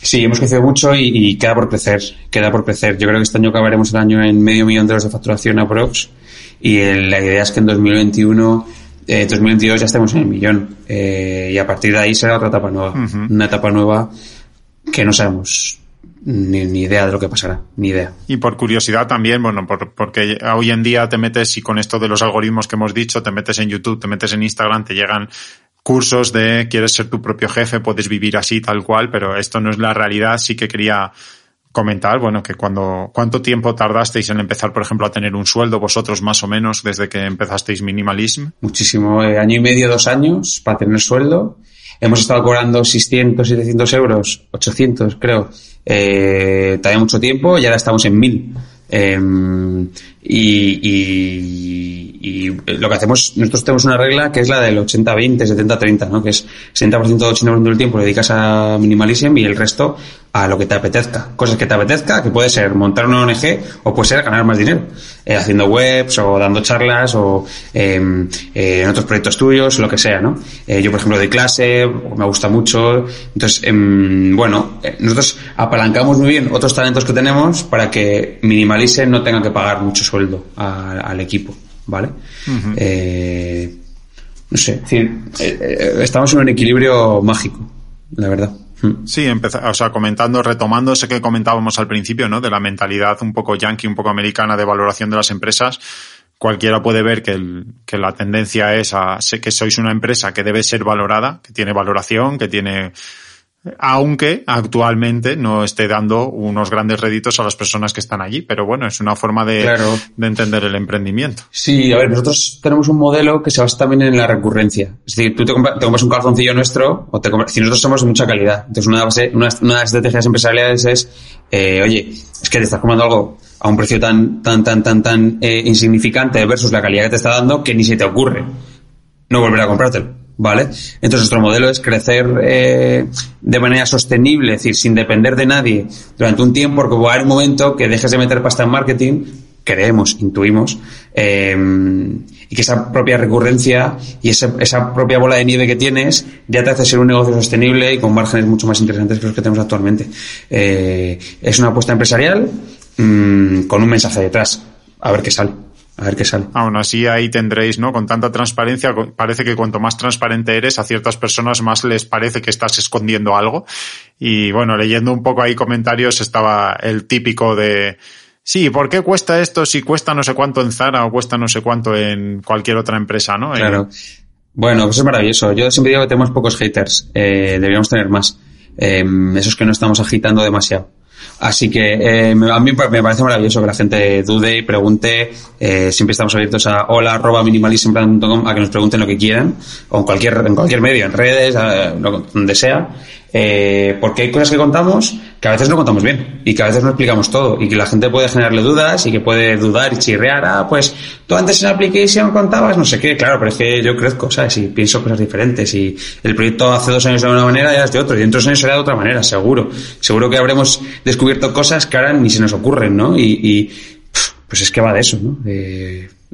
Sí, hemos crecido mucho y, y, queda por crecer, queda por crecer. Yo creo que este año acabaremos el año en medio millón de euros de facturación a Prox y el, la idea es que en 2021 eh, 2022 ya estemos en el millón eh, y a partir de ahí será otra etapa nueva, uh -huh. una etapa nueva que no sabemos ni, ni, idea de lo que pasará, ni idea. Y por curiosidad también, bueno, por, porque hoy en día te metes y con esto de los algoritmos que hemos dicho, te metes en YouTube, te metes en Instagram, te llegan cursos de quieres ser tu propio jefe, puedes vivir así tal cual, pero esto no es la realidad, sí que quería comentar, bueno, que cuando, ¿cuánto tiempo tardasteis en empezar, por ejemplo, a tener un sueldo vosotros más o menos desde que empezasteis Minimalism? Muchísimo, eh, año y medio, dos años para tener sueldo. Hemos estado cobrando 600, 700 euros, 800 creo, eh, todavía mucho tiempo y ahora estamos en 1000. Eh, y, y, y, lo que hacemos, nosotros tenemos una regla que es la del 80-20, 70-30, ¿no? Que es 60% o 80% del tiempo lo dedicas a minimalism y el resto a lo que te apetezca. Cosas que te apetezca, que puede ser montar una ONG o puede ser ganar más dinero. Eh, haciendo webs o dando charlas o eh, eh, en otros proyectos tuyos, lo que sea, ¿no? Eh, yo, por ejemplo, doy clase, me gusta mucho. Entonces, em, bueno, eh, nosotros apalancamos muy bien otros talentos que tenemos para que minimalism no tenga que pagar mucho sueldo a, al equipo, ¿vale? Uh -huh. eh, no sé, es decir, eh, estamos en un equilibrio mágico, la verdad. Sí, empezar, o sea, comentando, retomando ese que comentábamos al principio, ¿no? De la mentalidad un poco yankee, un poco americana de valoración de las empresas. Cualquiera puede ver que, el, que la tendencia es a que sois una empresa que debe ser valorada, que tiene valoración, que tiene aunque actualmente no esté dando unos grandes réditos a las personas que están allí. Pero bueno, es una forma de, claro. de, entender el emprendimiento. Sí, a ver, nosotros tenemos un modelo que se basa también en la recurrencia. Es decir, tú te compras, te compras un calzoncillo nuestro, o te compras, si nosotros somos de mucha calidad. Entonces, una, base, una, una de las estrategias empresariales es, eh, oye, es que te estás comprando algo a un precio tan, tan, tan, tan, tan eh, insignificante versus la calidad que te está dando que ni se te ocurre no volver a comprártelo. ¿Vale? Entonces nuestro modelo es crecer eh, de manera sostenible, es decir, sin depender de nadie durante un tiempo, porque va a haber un momento que dejes de meter pasta en marketing, creemos, intuimos, eh, y que esa propia recurrencia y esa, esa propia bola de nieve que tienes ya te hace ser un negocio sostenible y con márgenes mucho más interesantes que los que tenemos actualmente. Eh, es una apuesta empresarial mmm, con un mensaje detrás, a ver qué sale a ver qué sale. Aún así ahí tendréis, ¿no? Con tanta transparencia, parece que cuanto más transparente eres, a ciertas personas más les parece que estás escondiendo algo. Y bueno, leyendo un poco ahí comentarios estaba el típico de, sí, ¿por qué cuesta esto si cuesta no sé cuánto en Zara o cuesta no sé cuánto en cualquier otra empresa, ¿no? Claro. Bueno, pues es maravilloso. Yo siempre digo que tenemos pocos haters. Eh, deberíamos tener más. Eh, esos que no estamos agitando demasiado. Así que eh, a mí me parece maravilloso que la gente dude y pregunte. Eh, siempre estamos abiertos a hola arroba minimalismplan.com a que nos pregunten lo que quieran o en cualquier en cualquier medio, en redes, donde sea. Eh, porque hay cosas que contamos que a veces no contamos bien y que a veces no explicamos todo y que la gente puede generarle dudas y que puede dudar y chirrear, ah, pues tú antes en Application contabas no sé qué, claro, pero es que yo crezco, ¿sabes? Y pienso cosas diferentes y el proyecto hace dos años de una manera y ahora es de otro y dentro de dos años será de otra manera, seguro. Seguro que habremos descubierto cosas que ahora ni se nos ocurren, ¿no? Y, y pues es que va de eso, ¿no?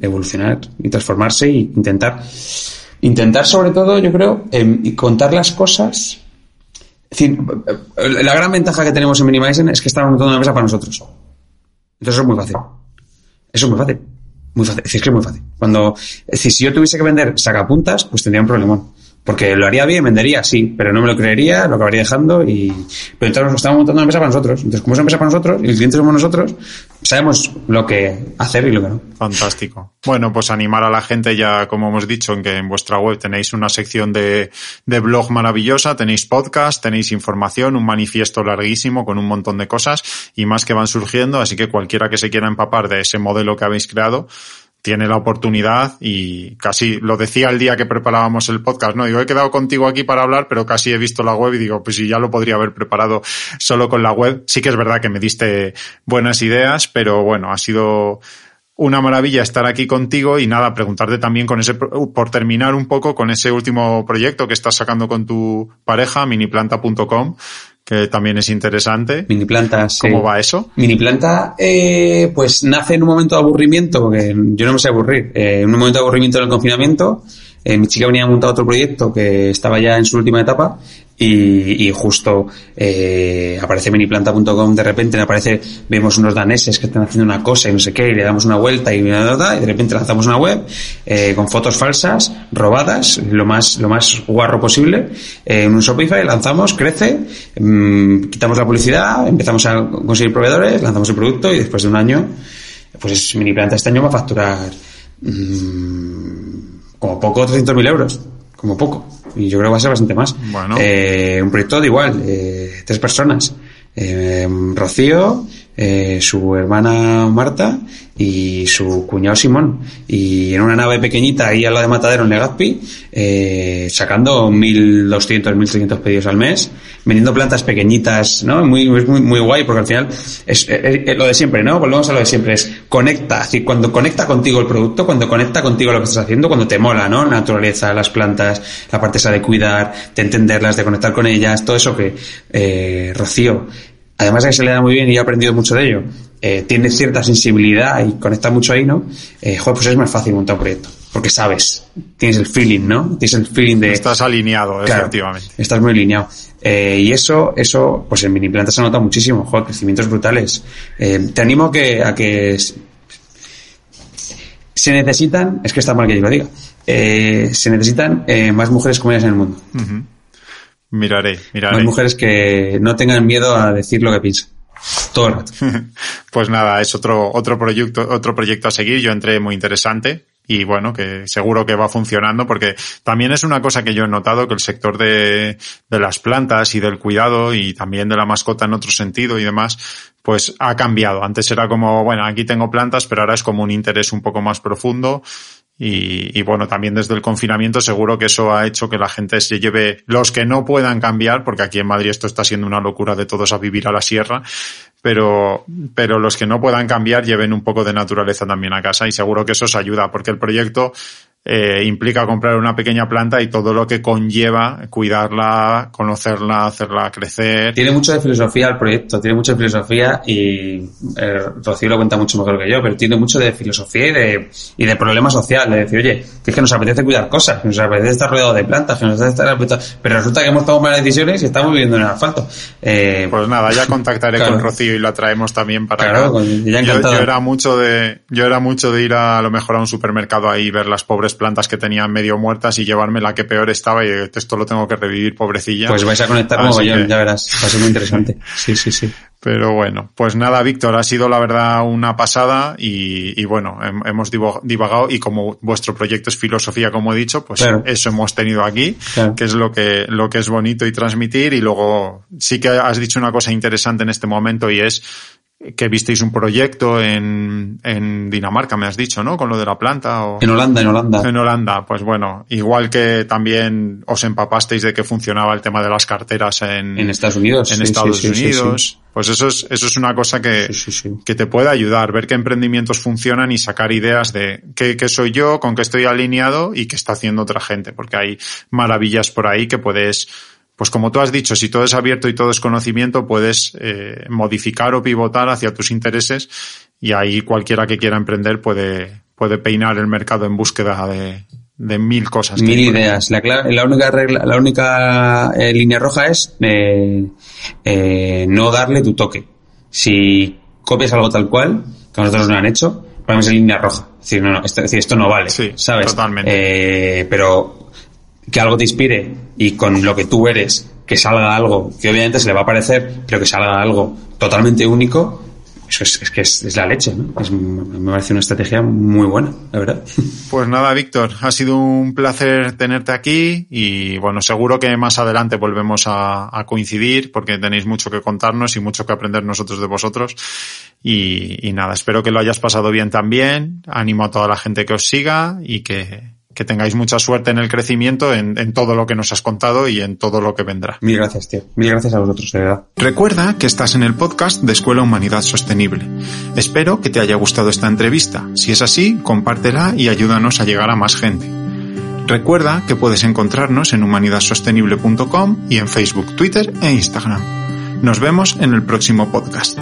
Evolucionar y transformarse e intentar, intentar sobre todo, yo creo, eh, contar las cosas la gran ventaja que tenemos en Minimalism es que estamos montando una mesa para nosotros. Entonces eso es muy fácil. Eso es muy fácil. Muy fácil. Es que es muy fácil. Cuando, si yo tuviese que vender sacapuntas, pues tendría un problemón. Porque lo haría bien, vendería, sí, pero no me lo creería, lo acabaría dejando y... Pero entonces estamos montando una empresa para nosotros. Entonces, como es una empresa para nosotros y el cliente somos nosotros, sabemos lo que hacer y lo que no. Fantástico. Bueno, pues animar a la gente ya, como hemos dicho, en que en vuestra web tenéis una sección de, de blog maravillosa, tenéis podcast, tenéis información, un manifiesto larguísimo con un montón de cosas y más que van surgiendo, así que cualquiera que se quiera empapar de ese modelo que habéis creado, tiene la oportunidad y casi lo decía el día que preparábamos el podcast, ¿no? Digo, he quedado contigo aquí para hablar, pero casi he visto la web y digo, pues si ya lo podría haber preparado solo con la web. Sí que es verdad que me diste buenas ideas, pero bueno, ha sido una maravilla estar aquí contigo y nada, preguntarte también con ese, por terminar un poco con ese último proyecto que estás sacando con tu pareja, miniplanta.com, que también es interesante. Mini plantas. ¿Cómo sí. va eso? Mini planta, eh, pues nace en un momento de aburrimiento, porque yo no me sé aburrir. Eh, en un momento de aburrimiento del confinamiento, eh, mi chica venía a montar otro proyecto que estaba ya en su última etapa y, justo eh, aparece miniplanta.com de repente, aparece, vemos unos daneses que están haciendo una cosa y no sé qué, y le damos una vuelta y, y de repente lanzamos una web eh, con fotos falsas, robadas, lo más, lo más guarro posible, eh, en un Shopify, lanzamos, crece, mm, quitamos la publicidad, empezamos a conseguir proveedores, lanzamos el producto y después de un año, pues Miniplanta este año va a facturar mm, como poco 300.000 euros, como poco. Y yo creo que va a ser bastante más. Bueno. Eh, un proyecto de igual, eh, tres personas. Eh, Rocío, eh, su hermana Marta y su cuñado Simón. Y en una nave pequeñita ahí al lado de Matadero en Legazpi, eh, sacando 1.200, 1.300 pedidos al mes, vendiendo plantas pequeñitas, ¿no? Muy, muy, muy guay porque al final es, es- es lo de siempre, ¿no? Volvemos a lo de siempre, es conecta, es decir, cuando conecta contigo el producto, cuando conecta contigo lo que estás haciendo, cuando te mola, ¿no? La naturaleza, las plantas, la parte esa de cuidar, de entenderlas, de conectar con ellas, todo eso que, eh, Rocío, además de que se le da muy bien y he aprendido mucho de ello, eh, tiene cierta sensibilidad y conecta mucho ahí, ¿no? Eh, joder, pues es más fácil montar un proyecto. Porque sabes, tienes el feeling, ¿no? Tienes el feeling de... Estás alineado, Claro, efectivamente. Estás muy alineado. Eh, y eso, eso, pues en mini planta se nota muchísimo, joder, crecimientos brutales. Eh, te animo a que, a que se necesitan, es que está mal que yo lo diga, eh, se necesitan eh, más mujeres como ellas en el mundo. Ujú. Miraré, miraré. mujeres que no tengan miedo a decir lo que piensan. Todo el rato. Pues nada, es otro, otro proyecto, otro proyecto a seguir. Yo entré muy interesante y bueno, que seguro que va funcionando porque también es una cosa que yo he notado que el sector de, de las plantas y del cuidado y también de la mascota en otro sentido y demás, pues ha cambiado. Antes era como, bueno, aquí tengo plantas, pero ahora es como un interés un poco más profundo. Y, bueno, también desde el confinamiento seguro que eso ha hecho que la gente se lleve los que no puedan cambiar, porque aquí en Madrid esto está siendo una locura de todos a vivir a la sierra, pero, pero los que no puedan cambiar lleven un poco de naturaleza también a casa y seguro que eso os ayuda, porque el proyecto eh, implica comprar una pequeña planta y todo lo que conlleva cuidarla, conocerla, hacerla crecer. Tiene mucho de filosofía el proyecto, tiene mucha filosofía y eh, Rocío lo cuenta mucho mejor que yo, pero tiene mucho de filosofía y de, y de problema social, de decir, oye, que es que nos apetece cuidar cosas, que nos apetece estar rodeado de plantas, que nos apetece estar... Pero resulta que hemos tomado malas decisiones y estamos viviendo en el asfalto. Eh, Pues nada, ya contactaré Claro. con Rocío y la traemos también para Claro, acá. con- ya yo, encantado. yo era mucho de, yo era mucho de ir a, a lo mejor a un supermercado ahí y ver las pobres plantas que tenían medio muertas y llevarme la que peor estaba y esto lo tengo que revivir, pobrecilla. pues vais a conectar mogollón, que- ya verás, va a ser muy interesante. Sí, sí, sí. Pero bueno, pues nada, Víctor, ha sido la verdad una pasada y, y bueno, hem- hemos divagado y como vuestro proyecto es filosofía, como he dicho, pues Claro. eso hemos tenido aquí, Claro. que es lo que, lo que es bonito y transmitir y luego sí que has dicho una cosa interesante en este momento y es que visteis un proyecto en, en Dinamarca, me has dicho, ¿no? Con lo de la planta o... En Holanda, en Holanda. En Holanda, pues bueno, igual que también os empapasteis de que funcionaba el tema de las carteras en, En Estados Unidos. en sí, Estados sí, sí, sí, Unidos. Pues eso es, eso es una cosa que, Sí, sí, sí. que te puede ayudar, ver qué emprendimientos funcionan y sacar ideas de qué, qué soy yo, con qué estoy alineado y qué está haciendo otra gente, porque hay maravillas por ahí que puedes, pues como tú has dicho, si todo es abierto y todo es conocimiento, puedes eh, modificar o pivotar hacia tus intereses y ahí cualquiera que quiera emprender puede, puede peinar el mercado en búsqueda de, de mil cosas. Mil ideas. La, única regla, la única eh, línea roja es eh, no darle tu toque. Si copias algo tal cual, que nosotros nos lo han hecho, para mí es línea roja. Es decir, no, no, esto, es decir, esto no vale, Sí, ¿sabes? totalmente. Eh, pero que algo te inspire y con lo que tú eres, que salga algo, que obviamente se le va a parecer, pero que salga algo totalmente único, eso es, que es, la leche, ¿no? Me parece una estrategia muy buena, la verdad. Pues nada, Víctor, ha sido un placer tenerte aquí y bueno, seguro que más adelante volvemos a, coincidir porque tenéis mucho que contarnos y mucho que aprender nosotros de vosotros. Y nada, espero que lo hayas pasado bien también. Animo a toda la gente que os siga y que, que tengáis mucha suerte en el crecimiento, en, en todo lo que nos has contado y en todo lo que vendrá. Mil gracias, tío. Mil gracias a vosotros, de verdad. Recuerda que estás en el podcast de Escuela Humanidad Sostenible. Espero que te haya gustado esta entrevista. Si es así, compártela y ayúdanos a llegar a más gente. Recuerda que puedes encontrarnos en humanidadsostenible.com y en Facebook, Twitter e Instagram. Nos vemos en el próximo podcast.